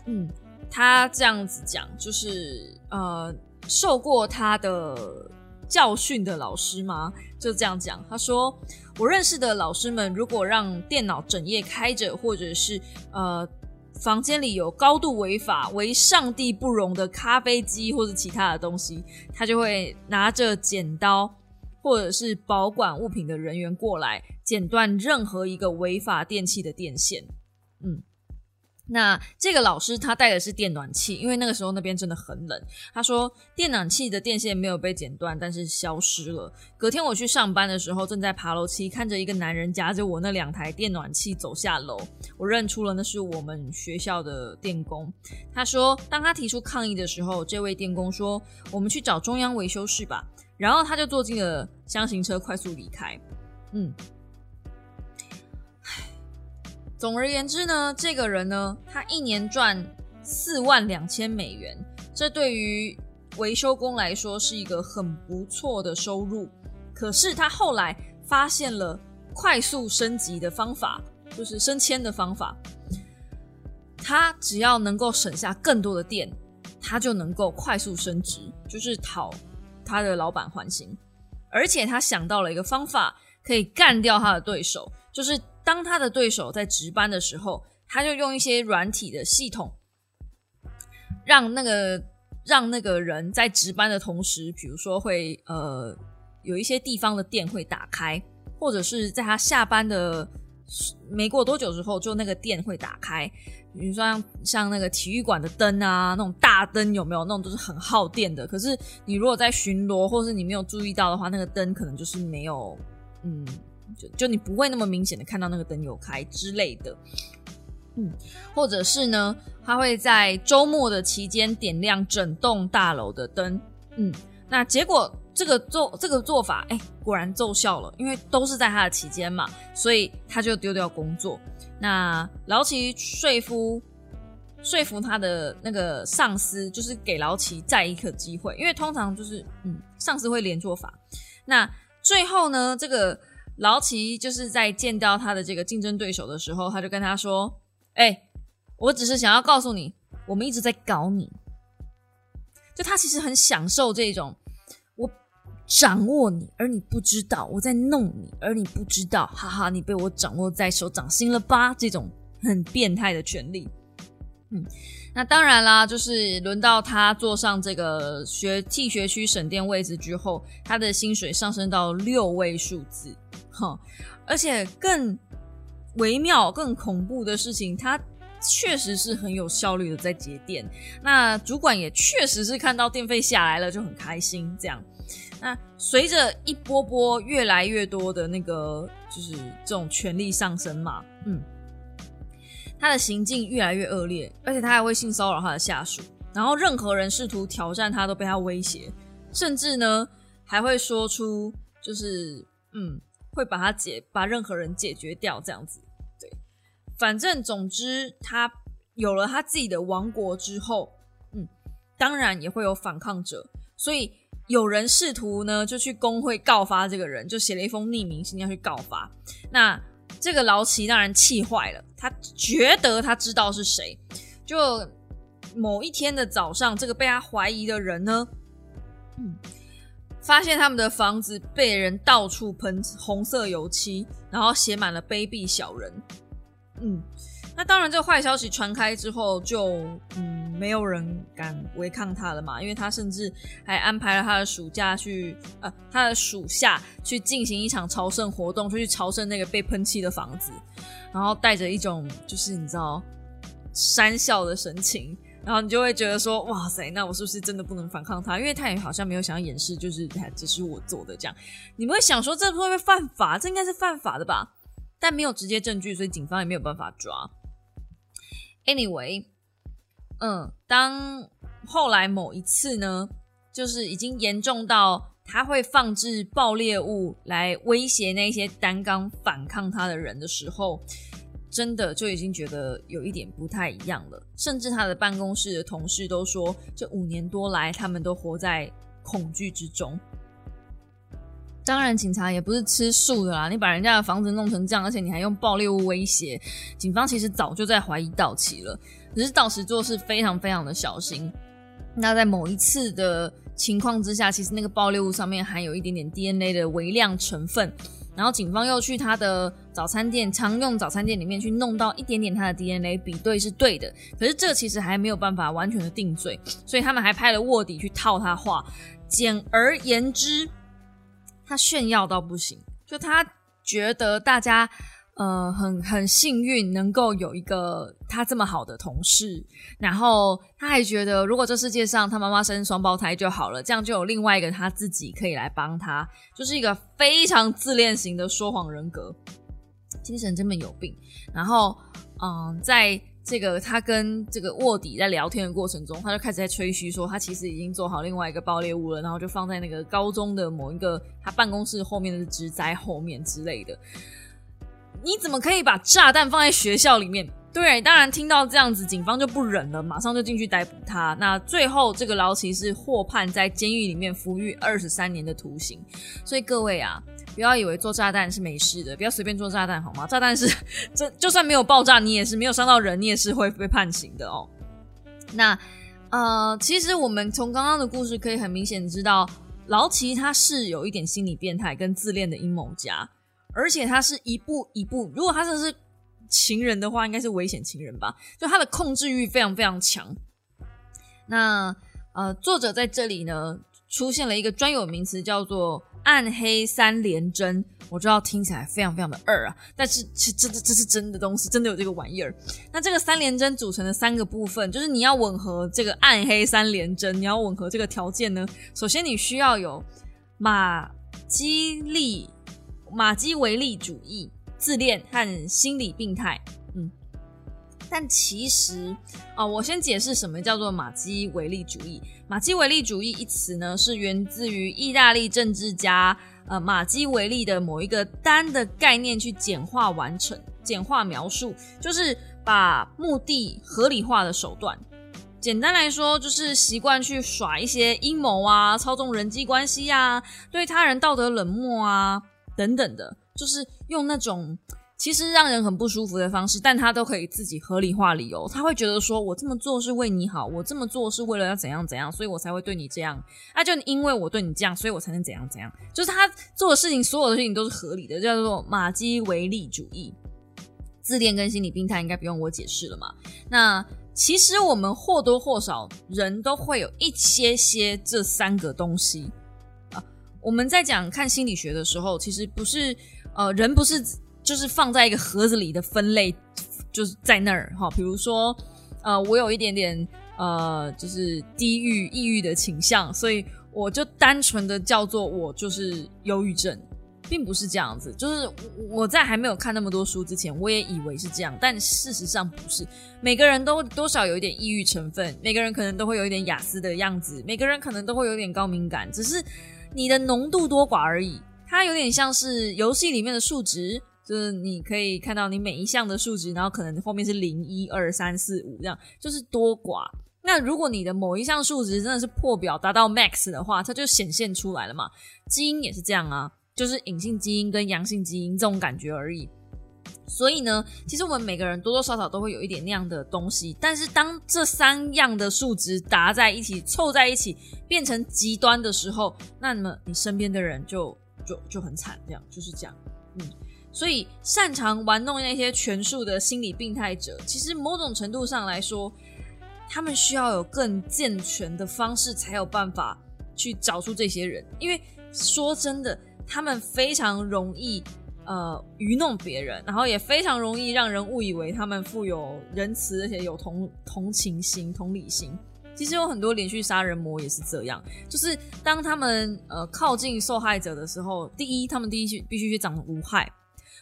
嗯，他这样子讲，就是呃，受过他的教训的老师吗？就这样讲，他说，我认识的老师们，如果让电脑整夜开着，或者是呃。房间里有高度违法、为上帝不容的咖啡机或者其他的东西，他就会拿着剪刀，或者是保管物品的人员过来，剪断任何一个违法电器的电线。嗯。那这个老师他带的是电暖气，因为那个时候那边真的很冷。他说电暖气的电线没有被剪断，但是消失了。隔天我去上班的时候，正在爬楼梯，看着一个男人夹着我那两台电暖气走下楼，我认出了那是我们学校的电工。他说，当他提出抗议的时候，这位电工说：“我们去找中央维修室吧。”然后他就坐进了箱型车，快速离开。嗯。总而言之呢，这个人呢，他一年赚四万两千美元，这对于维修工来说是一个很不错的收入。可是他后来发现了快速升级的方法，就是升迁的方法。他只要能够省下更多的电，他就能够快速升职，就是讨他的老板欢心。而且他想到了一个方法，可以干掉他的对手，就是当他的对手在值班的时候，他就用一些软体的系统，让那个让那个人在值班的同时，比如说会呃有一些地方的店会打开，或者是在他下班的没过多久之后，就那个店会打开。比如说像像那个体育馆的灯啊，那种大灯有没有？那种都是很耗电的。可是你如果在巡逻，或是你没有注意到的话，那个灯可能就是没有，嗯，就就你不会那么明显的看到那个灯有开之类的。嗯，或者是呢，他会在周末的期间点亮整栋大楼的灯。嗯，那结果这个做这个做法，哎，果然奏效了，因为都是在他的期间嘛，所以他就丢掉工作。那劳奇说服说服他的那个上司，就是给劳奇再一个机会，因为通常就是嗯，上司会连做法。那最后呢，这个劳奇就是在见到他的这个竞争对手的时候，他就跟他说：“哎，我只是想要告诉你，我们一直在搞你。”就他其实很享受这种我。掌握你，而你不知道我在弄你，而你不知道，哈哈，你被我掌握在手掌心了吧？这种很变态的权利。嗯，那当然啦，就是轮到他坐上这个学替学区省电位置之后，他的薪水上升到六位数字，哈，而且更微妙、更恐怖的事情，他确实是很有效率的在节电。那主管也确实是看到电费下来了就很开心，这样。那随着一波波越来越多的那个，就是这种权力上升嘛，嗯，他的行径越来越恶劣，而且他还会性骚扰他的下属，然后任何人试图挑战他都被他威胁，甚至呢还会说出就是嗯会把他解把任何人解决掉这样子，对，反正总之他有了他自己的王国之后，嗯，当然也会有反抗者，所以。有人试图呢，就去工会告发这个人，就写了一封匿名信要去告发。那这个劳奇当然气坏了，他觉得他知道是谁。就某一天的早上，这个被他怀疑的人呢，嗯，发现他们的房子被人到处喷红色油漆，然后写满了卑鄙小人。嗯，那当然，这个坏消息传开之后，就嗯。没有人敢违抗他了嘛？因为他甚至还安排了他的暑假去，呃，他的属下去进行一场朝圣活动，就去朝圣那个被喷漆的房子，然后带着一种就是你知道讪笑的神情，然后你就会觉得说，哇塞，那我是不是真的不能反抗他？因为他也好像没有想要掩饰，就是只是我做的这样。你们会想说，这会不会犯法？这应该是犯法的吧？但没有直接证据，所以警方也没有办法抓。Anyway。嗯，当后来某一次呢，就是已经严重到他会放置爆裂物来威胁那些单刚反抗他的人的时候，真的就已经觉得有一点不太一样了。甚至他的办公室的同事都说，这五年多来，他们都活在恐惧之中。当然，警察也不是吃素的啦，你把人家的房子弄成这样，而且你还用爆裂物威胁，警方其实早就在怀疑道奇了。只是道奇做事非常非常的小心。那在某一次的情况之下，其实那个爆裂物上面含有一点点 DNA 的微量成分，然后警方又去他的早餐店常用早餐店里面去弄到一点点他的 DNA 比对是对的。可是这其实还没有办法完全的定罪，所以他们还派了卧底去套他话。简而言之，他炫耀到不行，就他觉得大家。呃，很很幸运能够有一个他这么好的同事，然后他还觉得如果这世界上他妈妈生双胞胎就好了，这样就有另外一个他自己可以来帮他，就是一个非常自恋型的说谎人格，精神根本有病。然后，嗯，在这个他跟这个卧底在聊天的过程中，他就开始在吹嘘说他其实已经做好另外一个爆裂物了，然后就放在那个高中的某一个他办公室后面的植栽后面之类的。你怎么可以把炸弹放在学校里面？对，当然听到这样子，警方就不忍了，马上就进去逮捕他。那最后这个劳奇是获判在监狱里面服狱二十三年的徒刑。所以各位啊，不要以为做炸弹是没事的，不要随便做炸弹好吗？炸弹是这就算没有爆炸，你也是没有伤到人，你也是会被判刑的哦。那呃，其实我们从刚刚的故事可以很明显知道，劳奇他是有一点心理变态跟自恋的阴谋家，而且他是一步一步，如果他真的是情人的话，应该是危险情人吧？就他的控制欲非常非常强。那呃，作者在这里呢出现了一个专有名词，叫做。暗黑三连针，我知道听起来非常非常的二啊，但是是真的，这是真的东西，真的有这个玩意儿。那这个三连针组成的三个部分，就是你要吻合这个暗黑三连针，你要吻合这个条件呢，首先你需要有马基利马基维利主义、自恋和心理病态。嗯，但其实啊，我先解释什么叫做马基维利主义。马基维利主义一词呢，是源自于意大利政治家呃马基维利的某一个单的概念去简化完成、简化描述，就是把目的合理化的手段。简单来说，就是习惯去耍一些阴谋啊、操纵人际关系啊、对他人道德冷漠啊等等的，就是用那种。其实让人很不舒服的方式，但他都可以自己合理化理由。他会觉得说：“我这么做是为你好，我这么做是为了要怎样怎样，所以我才会对你这样。那就因为我对你这样，所以我才能怎样怎样。”就是他做的事情，所有的事情都是合理的，叫做马基维利主义。自恋跟心理病态应该不用我解释了嘛？那其实我们或多或少人都会有一些些这三个东西。我们在讲看心理学的时候，其实不是呃人不是。就是放在一个盒子里的分类，就是在那儿哈。比如说，呃，我有一点点呃，就是低郁、抑郁的倾向，所以我就单纯的叫做我就是忧郁症，并不是这样子。就是我在还没有看那么多书之前，我也以为是这样，但事实上不是。每个人都多少有一点抑郁成分，每个人可能都会有一点雅思的样子，每个人可能都会有点高敏感，只是你的浓度多寡而已。它有点像是游戏里面的数值。就是你可以看到你每一项的数值，然后可能后面是零一二三四五这样，就是多寡。那如果你的某一项数值真的是破表达到 max 的话，它就显现出来了嘛。基因也是这样啊，就是隐性基因跟阳性基因这种感觉而已。所以呢，其实我们每个人多多少少都会有一点那样的东西。但是当这三样的数值搭在一起、凑在一起变成极端的时候，那么你身边的人就就就很惨，这样就是这样，嗯。所以，擅长玩弄那些权术的心理病态者，其实某种程度上来说，他们需要有更健全的方式，才有办法去找出这些人。因为说真的，他们非常容易呃愚弄别人，然后也非常容易让人误以为他们富有仁慈，而且有同同情心、同理心。其实有很多连续杀人魔也是这样，就是当他们呃靠近受害者的时候，第一，他们第一去必须去长无害。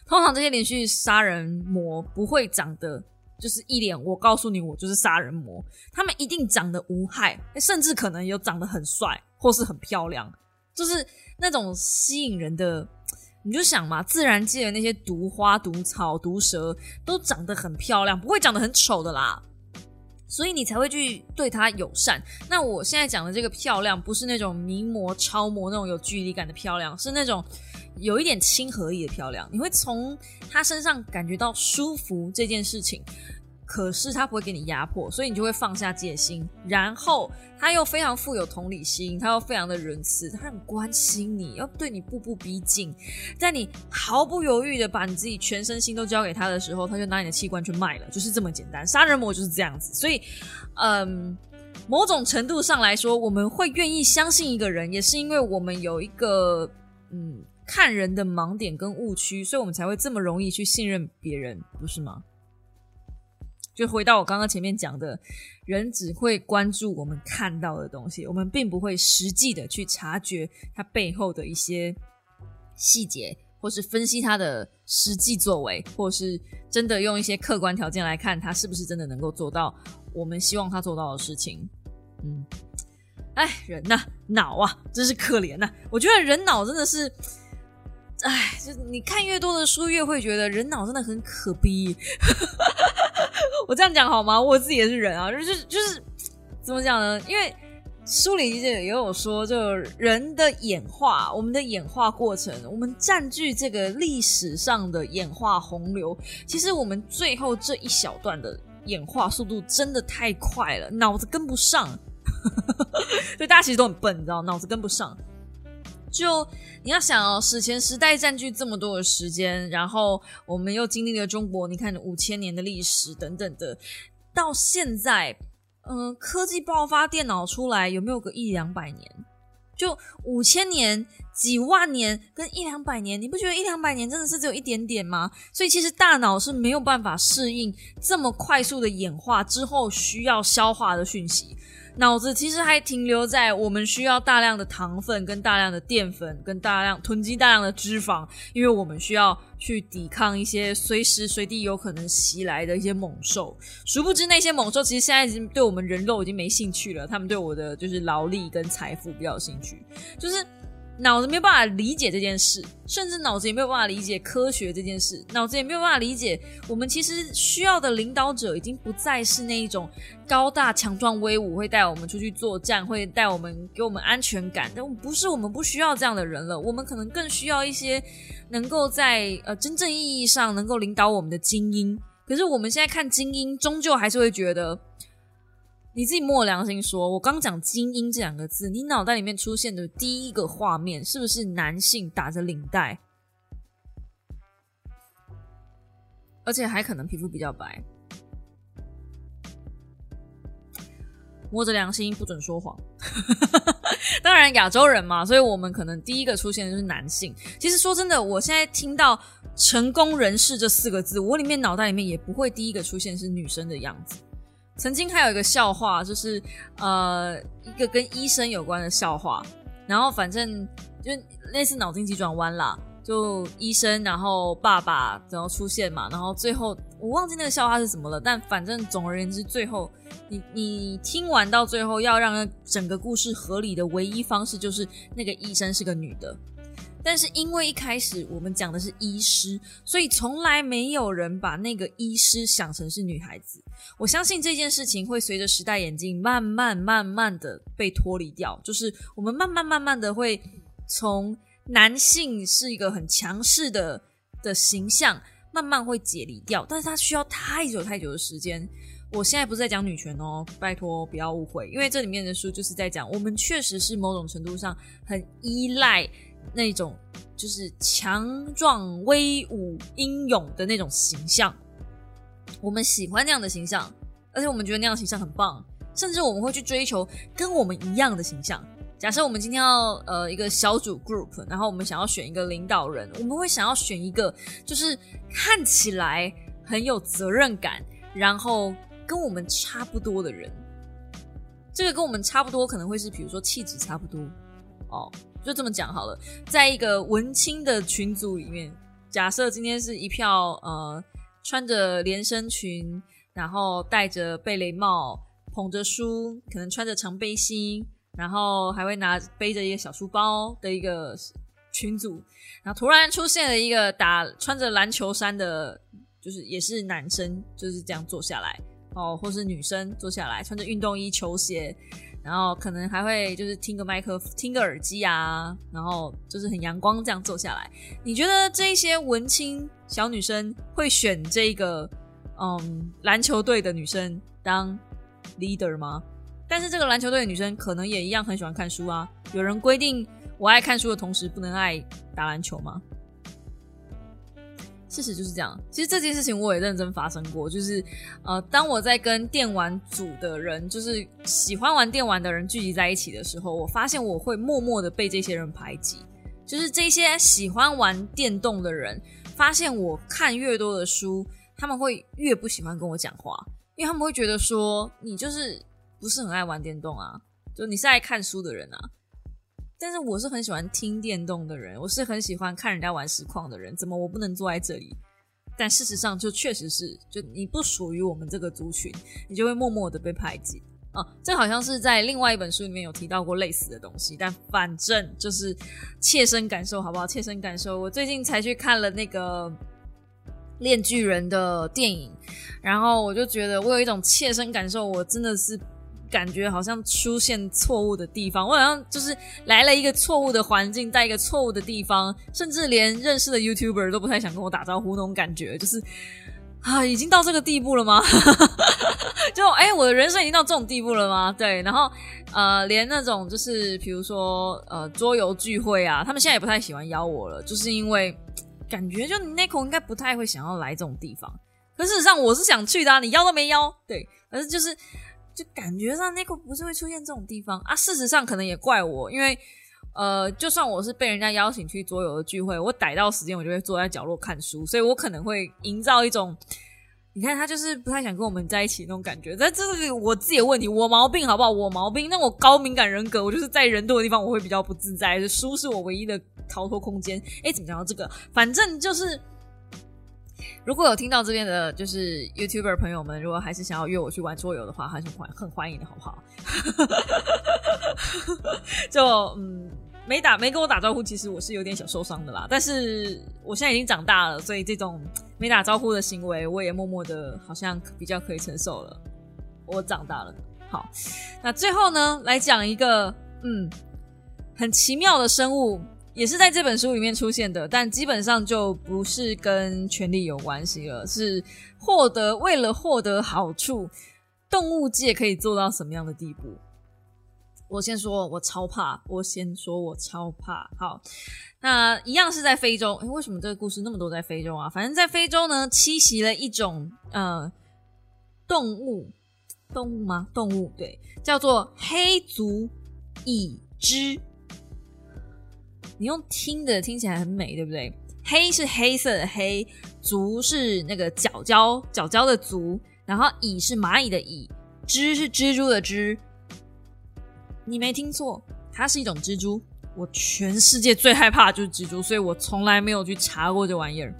通常这些连续杀人魔不会长得就是一脸，我告诉你，我就是杀人魔。他们一定长得无害，甚至可能有长得很帅或是很漂亮，就是那种吸引人的。你就想嘛，自然界的那些毒花、毒草、毒蛇都长得很漂亮，不会长得很丑的啦。所以你才会去对它友善。那我现在讲的这个漂亮，不是那种名模、超模那种有距离感的漂亮，是那种。有一点亲和力的漂亮，你会从他身上感觉到舒服这件事情，可是他不会给你压迫，所以你就会放下戒心。然后他又非常富有同理心，他又非常的仁慈，他很关心你，要对你步步逼近。在你毫不犹豫的把你自己全身心都交给他的时候，他就拿你的器官去卖了，就是这么简单。杀人魔就是这样子，所以，嗯，某种程度上来说，我们会愿意相信一个人，也是因为我们有一个，嗯。看人的盲点跟误区，所以我们才会这么容易去信任别人，不是吗？就回到我刚刚前面讲的，人只会关注我们看到的东西，我们并不会实际的去察觉他背后的一些细节，或是分析他的实际作为，或是真的用一些客观条件来看他是不是真的能够做到我们希望他做到的事情。嗯，哎，人呐，脑啊，真是可怜呐！我觉得人脑真的是。哎，就你看越多的书，越会觉得人脑真的很可逼。我这样讲好吗？我自己也是人啊，就是就是怎么讲呢？因为书里也有说，就人的演化，我们的演化过程，我们占据这个历史上的演化洪流。其实我们最后这一小段的演化速度真的太快了，脑子跟不上。所以大家其实都很笨，你知道，脑子跟不上。就你要想哦，史前时代占据这么多的时间，然后我们又经历了中国，你看五千年的历史等等的，到现在。嗯，科技爆发，电脑出来有没有个一两百年？就五千年、几万年跟一两百年，你不觉得一两百年真的是只有一点点吗？所以其实大脑是没有办法适应这么快速的演化之后需要消化的讯息。脑子其实还停留在我们需要大量的糖分、跟大量的淀粉、跟大量囤积大量的脂肪，因为我们需要去抵抗一些随时随地有可能袭来的一些猛兽。殊不知那些猛兽其实现在已经对我们人肉已经没兴趣了，他们对我的就是劳力跟财富比较有兴趣，就是。脑子没有办法理解这件事，甚至脑子也没有办法理解科学这件事，脑子也没有办法理解我们其实需要的领导者已经不再是那一种高大强壮威武，会带我们出去作战，会带我们给我们安全感。但不是我们不需要这样的人了，我们可能更需要一些能够在呃真正意义上能够领导我们的精英。可是我们现在看精英，终究还是会觉得。你自己摸良心说，我刚讲“精英”这两个字，你脑袋里面出现的第一个画面是不是男性打着领带，而且还可能皮肤比较白？摸着良心，不准说谎。当然，亚洲人嘛，所以我们可能第一个出现的就是男性。其实说真的，我现在听到“成功人士”这四个字，我里面脑袋里面也不会第一个出现是女生的样子。曾经还有一个笑话，就是呃一个跟医生有关的笑话，然后反正就类似脑筋急转弯啦，就医生然后爸爸然后出现嘛，然后最后我忘记那个笑话是什么了，但反正总而言之，最后你你听完到最后要让整个故事合理的唯一方式就是那个医生是个女的。但是因为一开始我们讲的是医师，所以从来没有人把那个医师想成是女孩子。我相信这件事情会随着时代演进，慢慢慢慢的被脱离掉。就是我们慢慢慢慢的会从男性是一个很强势的的形象，慢慢会解离掉。但是它需要太久太久的时间。我现在不是在讲女权哦，拜托不要误会，因为这里面的书就是在讲，我们确实是某种程度上很依赖。那种就是强壮、威武、英勇的那种形象，我们喜欢那样的形象，而且我们觉得那样的形象很棒，甚至我们会去追求跟我们一样的形象。假设我们今天要呃一个小组 group，然后我们想要选一个领导人，我们会想要选一个就是看起来很有责任感，然后跟我们差不多的人。这个跟我们差不多，可能会是比如说气质差不多哦。就这么讲好了，在一个文青的群组里面，假设今天是一票呃穿着连身裙，然后戴着贝雷帽，捧着书，可能穿着长背心，然后还会拿背着一个小书包的一个群组，然后突然出现了一个打穿着篮球衫的，就是也是男生，就是这样坐下来哦，或是女生坐下来，穿着运动衣、球鞋。然后可能还会就是听个麦克听个耳机啊，然后就是很阳光这样坐下来。你觉得这些文青小女生会选这个嗯篮球队的女生当 leader 吗？但是这个篮球队的女生可能也一样很喜欢看书啊。有人规定我爱看书的同时不能爱打篮球吗？事实就是这样。其实这件事情我也认真发生过，就是呃，当我在跟电玩组的人，就是喜欢玩电玩的人聚集在一起的时候，我发现我会默默的被这些人排挤。就是这些喜欢玩电动的人，发现我看越多的书，他们会越不喜欢跟我讲话，因为他们会觉得说你就是不是很爱玩电动啊，就你是爱看书的人啊。但是我是很喜欢听电动的人，我是很喜欢看人家玩实况的人，怎么我不能坐在这里？但事实上，就确实是，就你不属于我们这个族群，你就会默默的被排挤啊。这好像是在另外一本书里面有提到过类似的东西，但反正就是切身感受，好不好？切身感受，我最近才去看了那个《炼巨人》的电影，然后我就觉得我有一种切身感受，我真的是。感觉好像出现错误的地方，我好像就是来了一个错误的环境，在一个错误的地方，甚至连认识的 YouTuber 都不太想跟我打招呼那种感觉，就是啊，已经到这个地步了吗？就哎，我的人生已经到这种地步了吗？对，然后呃，连那种就是比如说呃桌游聚会啊，他们现在也不太喜欢邀我了，就是因为感觉就 Nico 应该不太会想要来这种地方。可事实上我是想去的，啊你邀都没邀，对，可是就是。就感觉上那个不是会出现这种地方啊，事实上可能也怪我，因为呃，就算我是被人家邀请去桌游的聚会，我逮到时间我就会坐在角落看书，所以我可能会营造一种，你看他就是不太想跟我们在一起那种感觉。但这是我自己的问题，我毛病好不好？我毛病。那我高敏感人格，我就是在人多的地方我会比较不自在，书是我唯一的逃脱空间。哎，怎么讲到这个？反正就是。如果有听到这边的，就是 YouTuber 朋友们，如果还是想要约我去玩桌游的话，还是欢很欢迎的，好不好？就嗯，没打没跟我打招呼，其实我是有点小受伤的啦。但是我现在已经长大了，所以这种没打招呼的行为，我也默默的，好像比较可以承受了。我长大了，好。那最后呢，来讲一个嗯，很奇妙的生物。也是在这本书里面出现的，但基本上就不是跟权力有关系了，是获得为了获得好处，动物界可以做到什么样的地步？我先说，我超怕。我先说，我超怕。好，那一样是在非洲。诶为什么这个故事那么多在非洲啊？反正在非洲呢，栖息了一种呃动物，动物吗？动物对，叫做黑足蚁只。你用听的听起来很美，对不对？黑是黑色的黑，足是那个角角角角的足，然后蚁是蚂蚁的蚁，蜘是蜘蛛的蜘。你没听错，它是一种蜘蛛。我全世界最害怕的就是蜘蛛，所以我从来没有去查过这玩意儿。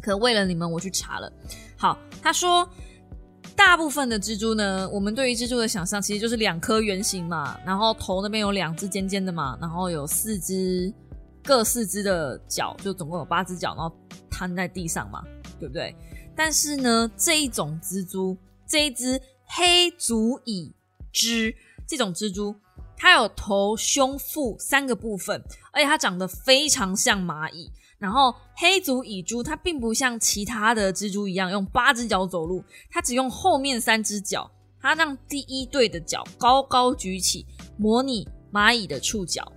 可为了你们，我去查了。好，他说。大部分的蜘蛛呢，我们对于蜘蛛的想象其实就是两颗圆形嘛，然后头那边有两只尖尖的嘛，然后有四只各四只的脚，就总共有八只脚，然后瘫在地上嘛，对不对？但是呢，这一种蜘蛛，这一只黑足蚁蜘这种蜘蛛，它有头、胸、腹三个部分，而且它长得非常像蚂蚁。然后黑足蚁蛛它并不像其他的蜘蛛一样用八只脚走路，它只用后面三只脚，它让第一对的脚高高举起，模拟蚂蚁的触角。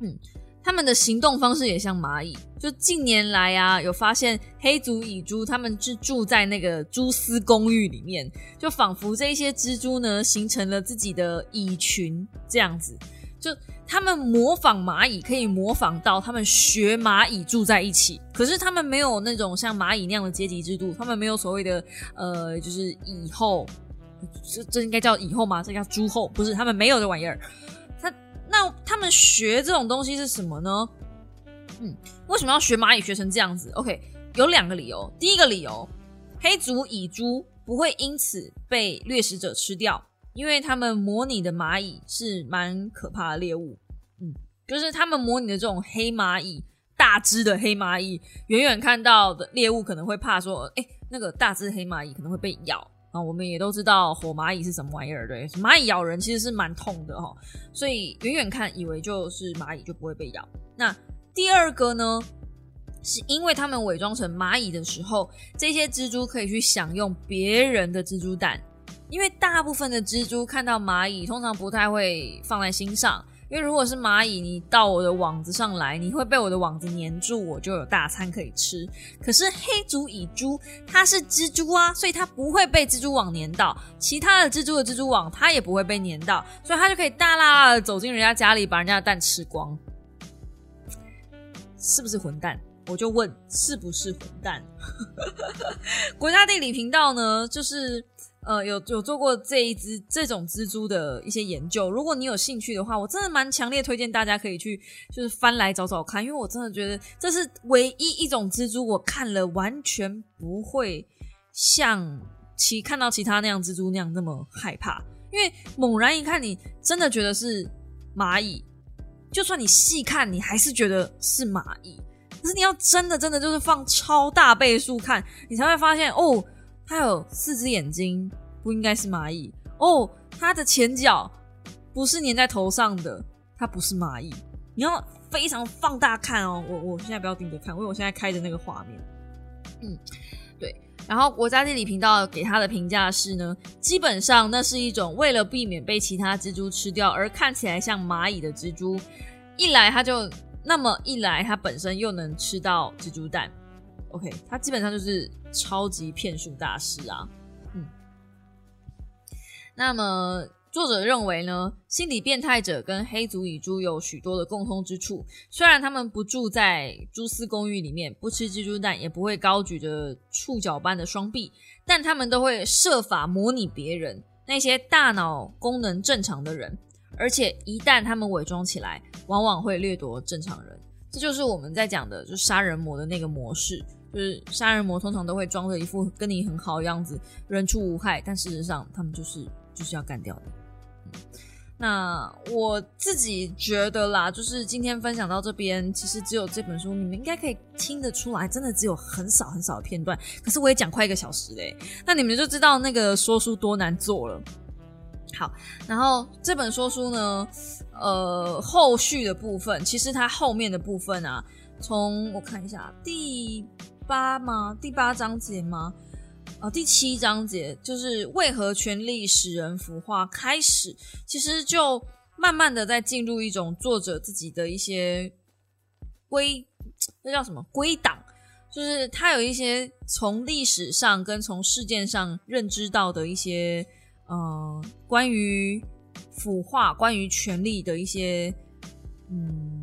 嗯，它们的行动方式也像蚂蚁。就近年来啊，有发现黑足蚁蛛它们是住在那个蛛丝公寓里面，就仿佛这些蜘蛛呢形成了自己的蚁群这样子，就。他们模仿蚂蚁，可以模仿到他们学蚂蚁住在一起。可是他们没有那种像蚂蚁那样的阶级制度，他们没有所谓的呃，就是蚁后，这这应该叫蚁后吗？这叫猪后？不是，他们没有这玩意儿。他那他们学这种东西是什么呢？嗯，为什么要学蚂蚁学成这样子？OK，有两个理由。第一个理由，黑足蚁蛛不会因此被掠食者吃掉。因为他们模拟的蚂蚁是蛮可怕的猎物，嗯，就是他们模拟的这种黑蚂蚁，大只的黑蚂蚁，远远看到的猎物可能会怕说，哎，那个大只黑蚂蚁可能会被咬啊。我们也都知道火蚂蚁是什么玩意儿，对，蚂蚁咬人其实是蛮痛的哈，所以远远看以为就是蚂蚁就不会被咬。那第二个呢，是因为他们伪装成蚂蚁的时候，这些蜘蛛可以去享用别人的蜘蛛蛋。因为大部分的蜘蛛看到蚂蚁，通常不太会放在心上。因为如果是蚂蚁，你到我的网子上来，你会被我的网子粘住，我就有大餐可以吃。可是黑足蚁蛛它是蜘蛛啊，所以它不会被蜘蛛网粘到，其他的蜘蛛的蜘蛛网它也不会被粘到，所以它就可以大啦啦的走进人家家里，把人家的蛋吃光。是不是混蛋？我就问，是不是混蛋？国家地理频道呢，就是。呃，有有做过这一只这种蜘蛛的一些研究。如果你有兴趣的话，我真的蛮强烈推荐大家可以去，就是翻来找找看，因为我真的觉得这是唯一一种蜘蛛，我看了完全不会像其看到其他那样蜘蛛那样那么害怕。因为猛然一看，你真的觉得是蚂蚁，就算你细看，你还是觉得是蚂蚁。可是你要真的真的就是放超大倍数看，你才会发现哦。它有四只眼睛，不应该是蚂蚁哦。它的前脚不是粘在头上的，它不是蚂蚁。你要非常放大看哦，我我现在不要盯着看，因为我现在开着那个画面。嗯，对。然后国家地理频道给他的评价是呢，基本上那是一种为了避免被其他蜘蛛吃掉而看起来像蚂蚁的蜘蛛。一来它就那么一来，它本身又能吃到蜘蛛蛋。OK，他基本上就是超级骗术大师啊。嗯，那么。作者认为呢，心理变态者跟黑族蚁蛛有许多的共通之处。虽然他们不住在蛛丝公寓里面，不吃蜘蛛蛋，也不会高举着触角般的双臂，但他们都会设法模拟别人那些大脑功能正常的人。而且一旦他们伪装起来，往往会掠夺正常人。这就是我们在讲的，就杀人魔的那个模式。就是杀人魔通常都会装着一副跟你很好的样子，人畜无害，但事实上他们就是就是要干掉的。那我自己觉得啦，就是今天分享到这边，其实只有这本书，你们应该可以听得出来，真的只有很少很少的片段。可是我也讲快一个小时嘞，那你们就知道那个说书多难做了。好，然后这本说书呢，呃，后续的部分，其实它后面的部分啊，从我看一下第八吗？第八章节吗？啊，第七章节就是为何权力使人腐化开始，其实就慢慢的在进入一种作者自己的一些归，那叫什么归档，就是他有一些从历史上跟从事件上认知到的一些，呃，关于腐化、关于权力的一些，嗯。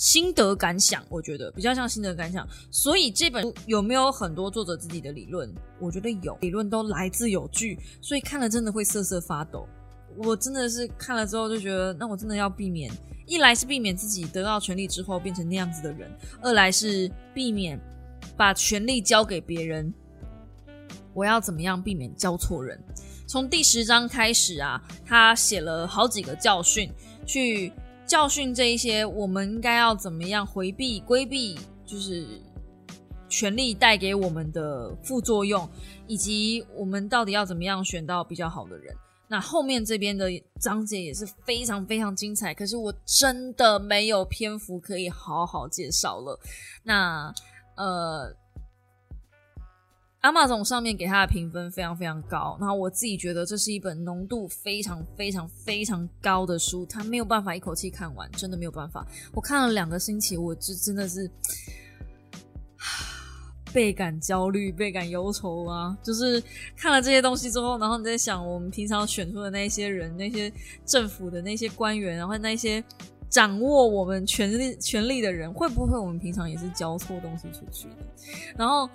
心得感想，我觉得比较像心得感想。所以这本书有没有很多作者自己的理论？我觉得有，理论都来自有据，所以看了真的会瑟瑟发抖。我真的是看了之后就觉得，那我真的要避免，一来是避免自己得到权力之后变成那样子的人，二来是避免把权力交给别人。我要怎么样避免交错人？从第十章开始啊，他写了好几个教训去。教训这一些，我们应该要怎么样回避、规避，就是权力带给我们的副作用，以及我们到底要怎么样选到比较好的人。那后面这边的章节也是非常非常精彩，可是我真的没有篇幅可以好好介绍了。那呃。阿玛总上面给他的评分非常非常高，然后我自己觉得这是一本浓度非常非常非常高的书，他没有办法一口气看完，真的没有办法。我看了两个星期，我就真的是 倍感焦虑、倍感忧愁啊！就是看了这些东西之后，然后你在想，我们平常选出的那些人、那些政府的那些官员，然后那些掌握我们权力权力的人，会不会我们平常也是交错东西出去的？然后。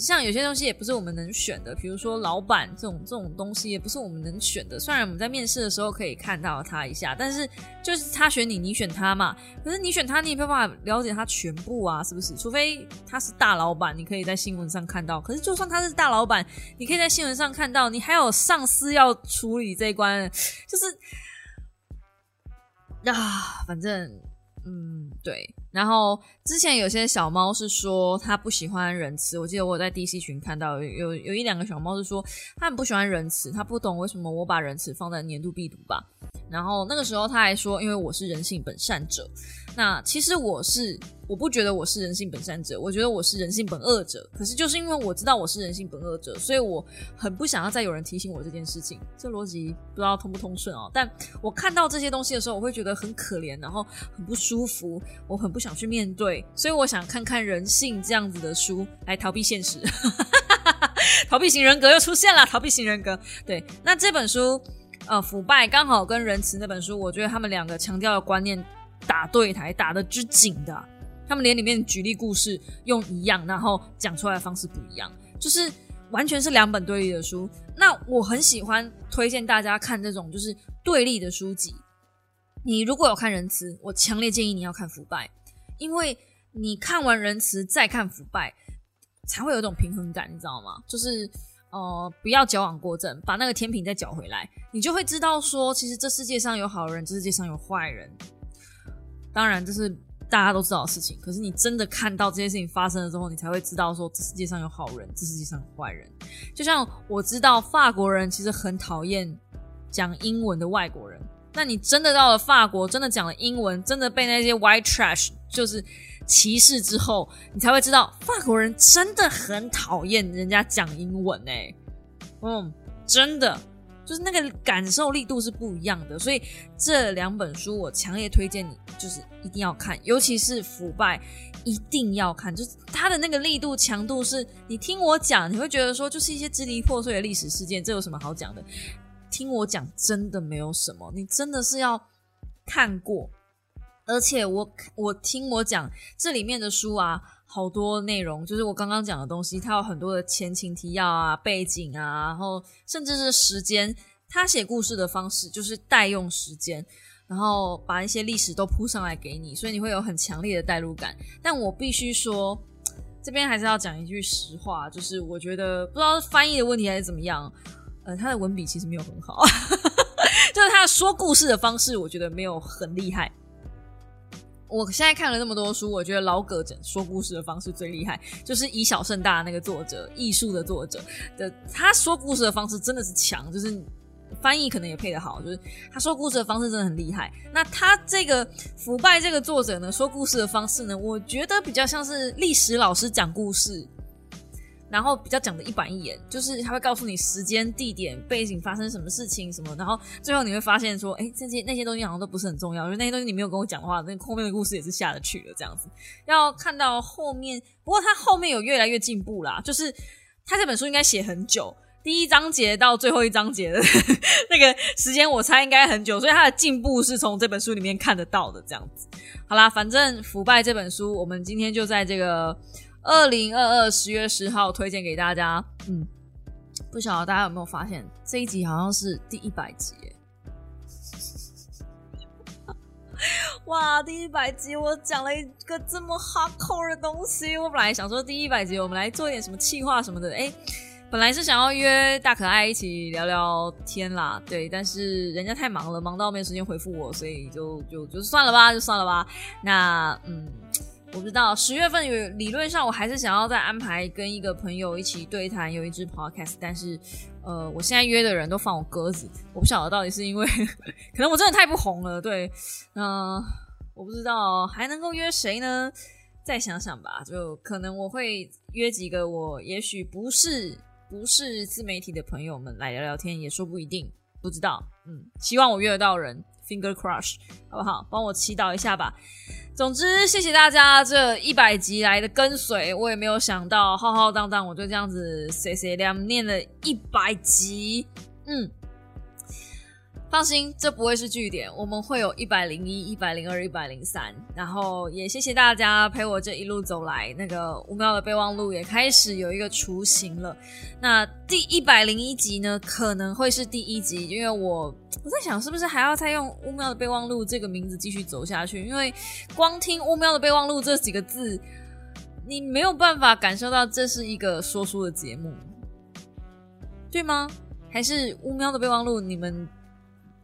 像有些东西也不是我们能选的，比如说老板这种这种东西也不是我们能选的。虽然我们在面试的时候可以看到他一下，但是就是他选你，你选他嘛。可是你选他，你也没办法了解他全部啊，是不是？除非他是大老板，你可以在新闻上看到。可是就算他是大老板，你可以在新闻上看到，你还有上司要处理这一关，就是啊，反正。嗯，对。然后之前有些小猫是说它不喜欢仁慈，我记得我在 DC 群看到有有一两个小猫是说它很不喜欢仁慈，它不懂为什么我把仁慈放在年度必读吧。然后那个时候他还说，因为我是人性本善者。那其实我是，我不觉得我是人性本善者，我觉得我是人性本恶者。可是就是因为我知道我是人性本恶者，所以我很不想要再有人提醒我这件事情。这逻辑不知道通不通顺哦。但我看到这些东西的时候，我会觉得很可怜，然后很不舒服，我很不想去面对。所以我想看看人性这样子的书来逃避现实。逃避型人格又出现了，逃避型人格。对，那这本书。呃，腐败刚好跟仁慈那本书，我觉得他们两个强调的观念打对台，打的之紧的。他们连里面举例故事用一样，然后讲出来的方式不一样，就是完全是两本对立的书。那我很喜欢推荐大家看这种就是对立的书籍。你如果有看仁慈，我强烈建议你要看腐败，因为你看完仁慈再看腐败，才会有一种平衡感，你知道吗？就是。呃，不要矫枉过正，把那个天平再搅回来，你就会知道说，其实这世界上有好人，这世界上有坏人。当然，这是大家都知道的事情。可是你真的看到这些事情发生了之后，你才会知道说，这世界上有好人，这世界上有坏人。就像我知道法国人其实很讨厌讲英文的外国人。那你真的到了法国，真的讲了英文，真的被那些 white trash 就是歧视之后，你才会知道法国人真的很讨厌人家讲英文哎，嗯，真的就是那个感受力度是不一样的。所以这两本书我强烈推荐你，就是一定要看，尤其是腐败一定要看，就是它的那个力度强度是，你听我讲，你会觉得说就是一些支离破碎的历史事件，这有什么好讲的？听我讲，真的没有什么，你真的是要看过，而且我我听我讲这里面的书啊，好多内容，就是我刚刚讲的东西，它有很多的前情提要啊、背景啊，然后甚至是时间，他写故事的方式就是代用时间，然后把一些历史都铺上来给你，所以你会有很强烈的代入感。但我必须说，这边还是要讲一句实话，就是我觉得不知道是翻译的问题还是怎么样。呃，他的文笔其实没有很好，就是他说故事的方式，我觉得没有很厉害。我现在看了那么多书，我觉得老葛整说故事的方式最厉害，就是以小胜大那个作者，艺术的作者的，他说故事的方式真的是强，就是翻译可能也配得好，就是他说故事的方式真的很厉害。那他这个腐败这个作者呢，说故事的方式呢，我觉得比较像是历史老师讲故事。然后比较讲的一板一眼，就是他会告诉你时间、地点、背景发生什么事情什么，然后最后你会发现说，哎，这些那些东西好像都不是很重要，因为那些东西你没有跟我讲的话，那后面的故事也是下得去了这样子。要看到后面，不过他后面有越来越进步啦，就是他这本书应该写很久，第一章节到最后一章节的那个时间，我猜应该很久，所以他的进步是从这本书里面看得到的这样子。好啦，反正《腐败》这本书，我们今天就在这个。二零二二十月十号推荐给大家，嗯，不晓得大家有没有发现这一集好像是第一百集，哇，第一百集我讲了一个这么 hardcore 的东西，我本来想说第一百集我们来做一点什么气话什么的，哎，本来是想要约大可爱一起聊聊天啦，对，但是人家太忙了，忙到没时间回复我，所以就就就算了吧，就算了吧，那嗯。我不知道十月份有理论上我还是想要再安排跟一个朋友一起对谈，有一支 podcast，但是呃，我现在约的人都放我鸽子，我不晓得到底是因为 可能我真的太不红了，对，嗯，我不知道还能够约谁呢？再想想吧，就可能我会约几个我也许不是不是自媒体的朋友们来聊聊天，也说不一定，不知道，嗯，希望我约得到人，finger crush，好不好？帮我祈祷一下吧。总之，谢谢大家这一百集来的跟随，我也没有想到浩浩荡荡，我就这样子碎碎念念了一百集，嗯。放心，这不会是据点，我们会有一百零一、一百零二、一百零三，然后也谢谢大家陪我这一路走来。那个五秒的备忘录也开始有一个雏形了。那第一百零一集呢，可能会是第一集，因为我我在想，是不是还要再用五秒的备忘录这个名字继续走下去？因为光听五秒的备忘录这几个字，你没有办法感受到这是一个说书的节目，对吗？还是乌喵的备忘录，你们？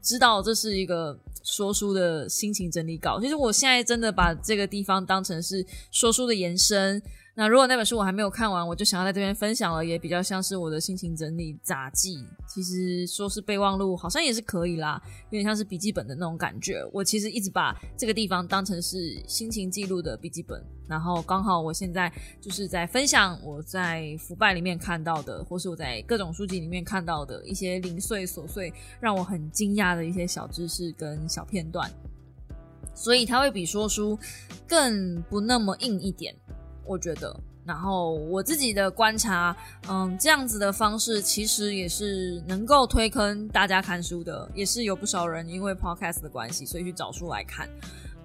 知道这是一个说书的心情整理稿，其实我现在真的把这个地方当成是说书的延伸。那如果那本书我还没有看完，我就想要在这边分享了，也比较像是我的心情整理杂记。其实说是备忘录，好像也是可以啦，有点像是笔记本的那种感觉。我其实一直把这个地方当成是心情记录的笔记本，然后刚好我现在就是在分享我在腐败里面看到的，或是我在各种书籍里面看到的一些零碎琐碎，让我很惊讶的一些小知识跟小片段。所以它会比说书更不那么硬一点。我觉得，然后我自己的观察，嗯，这样子的方式其实也是能够推坑大家看书的，也是有不少人因为 podcast 的关系，所以去找书来看，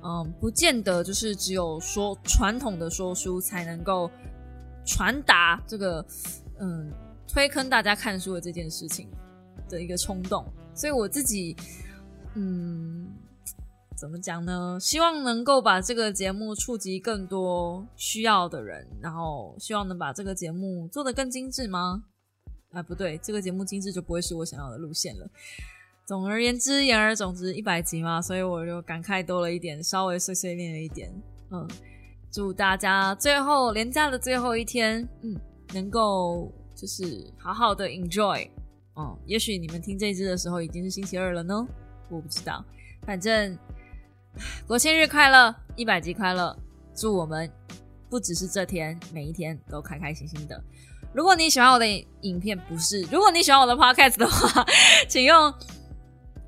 嗯，不见得就是只有说传统的说书才能够传达这个，嗯，推坑大家看书的这件事情的一个冲动，所以我自己，嗯。怎么讲呢？希望能够把这个节目触及更多需要的人，然后希望能把这个节目做得更精致吗？啊，不对，这个节目精致就不会是我想要的路线了。总而言之，言而总之，一百集嘛，所以我就感慨多了一点，稍微碎碎念了一点。嗯，祝大家最后连假的最后一天，嗯，能够就是好好的 enjoy，哦，也许你们听这支的时候已经是星期二了呢，我不知道。反正 国庆日快乐，一百集快乐，祝我们不只是这天，每一天都开开心心的。如果你喜欢我的影片，不是，如果你喜欢我的 podcast 的话，请用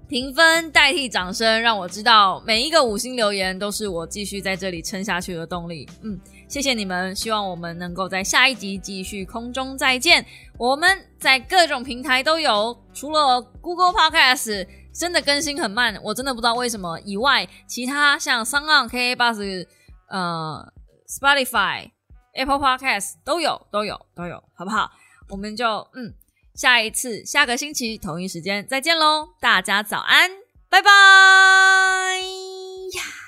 评分代替掌声，让我知道每一个五星留言都是我继续在这里撑下去的动力。嗯。谢谢你们，希望我们能够在下一集继续空中再见。我们在各种平台都有，除了 Google Podcast 真的更新很慢，我真的不知道为什么以外，其他像 s o n KA Bus、呃 Spotify、Apple Podcast 都有，都有，都有，好不好？我们就嗯，下一次下个星期同一时间再见喽，大家早安，拜拜呀。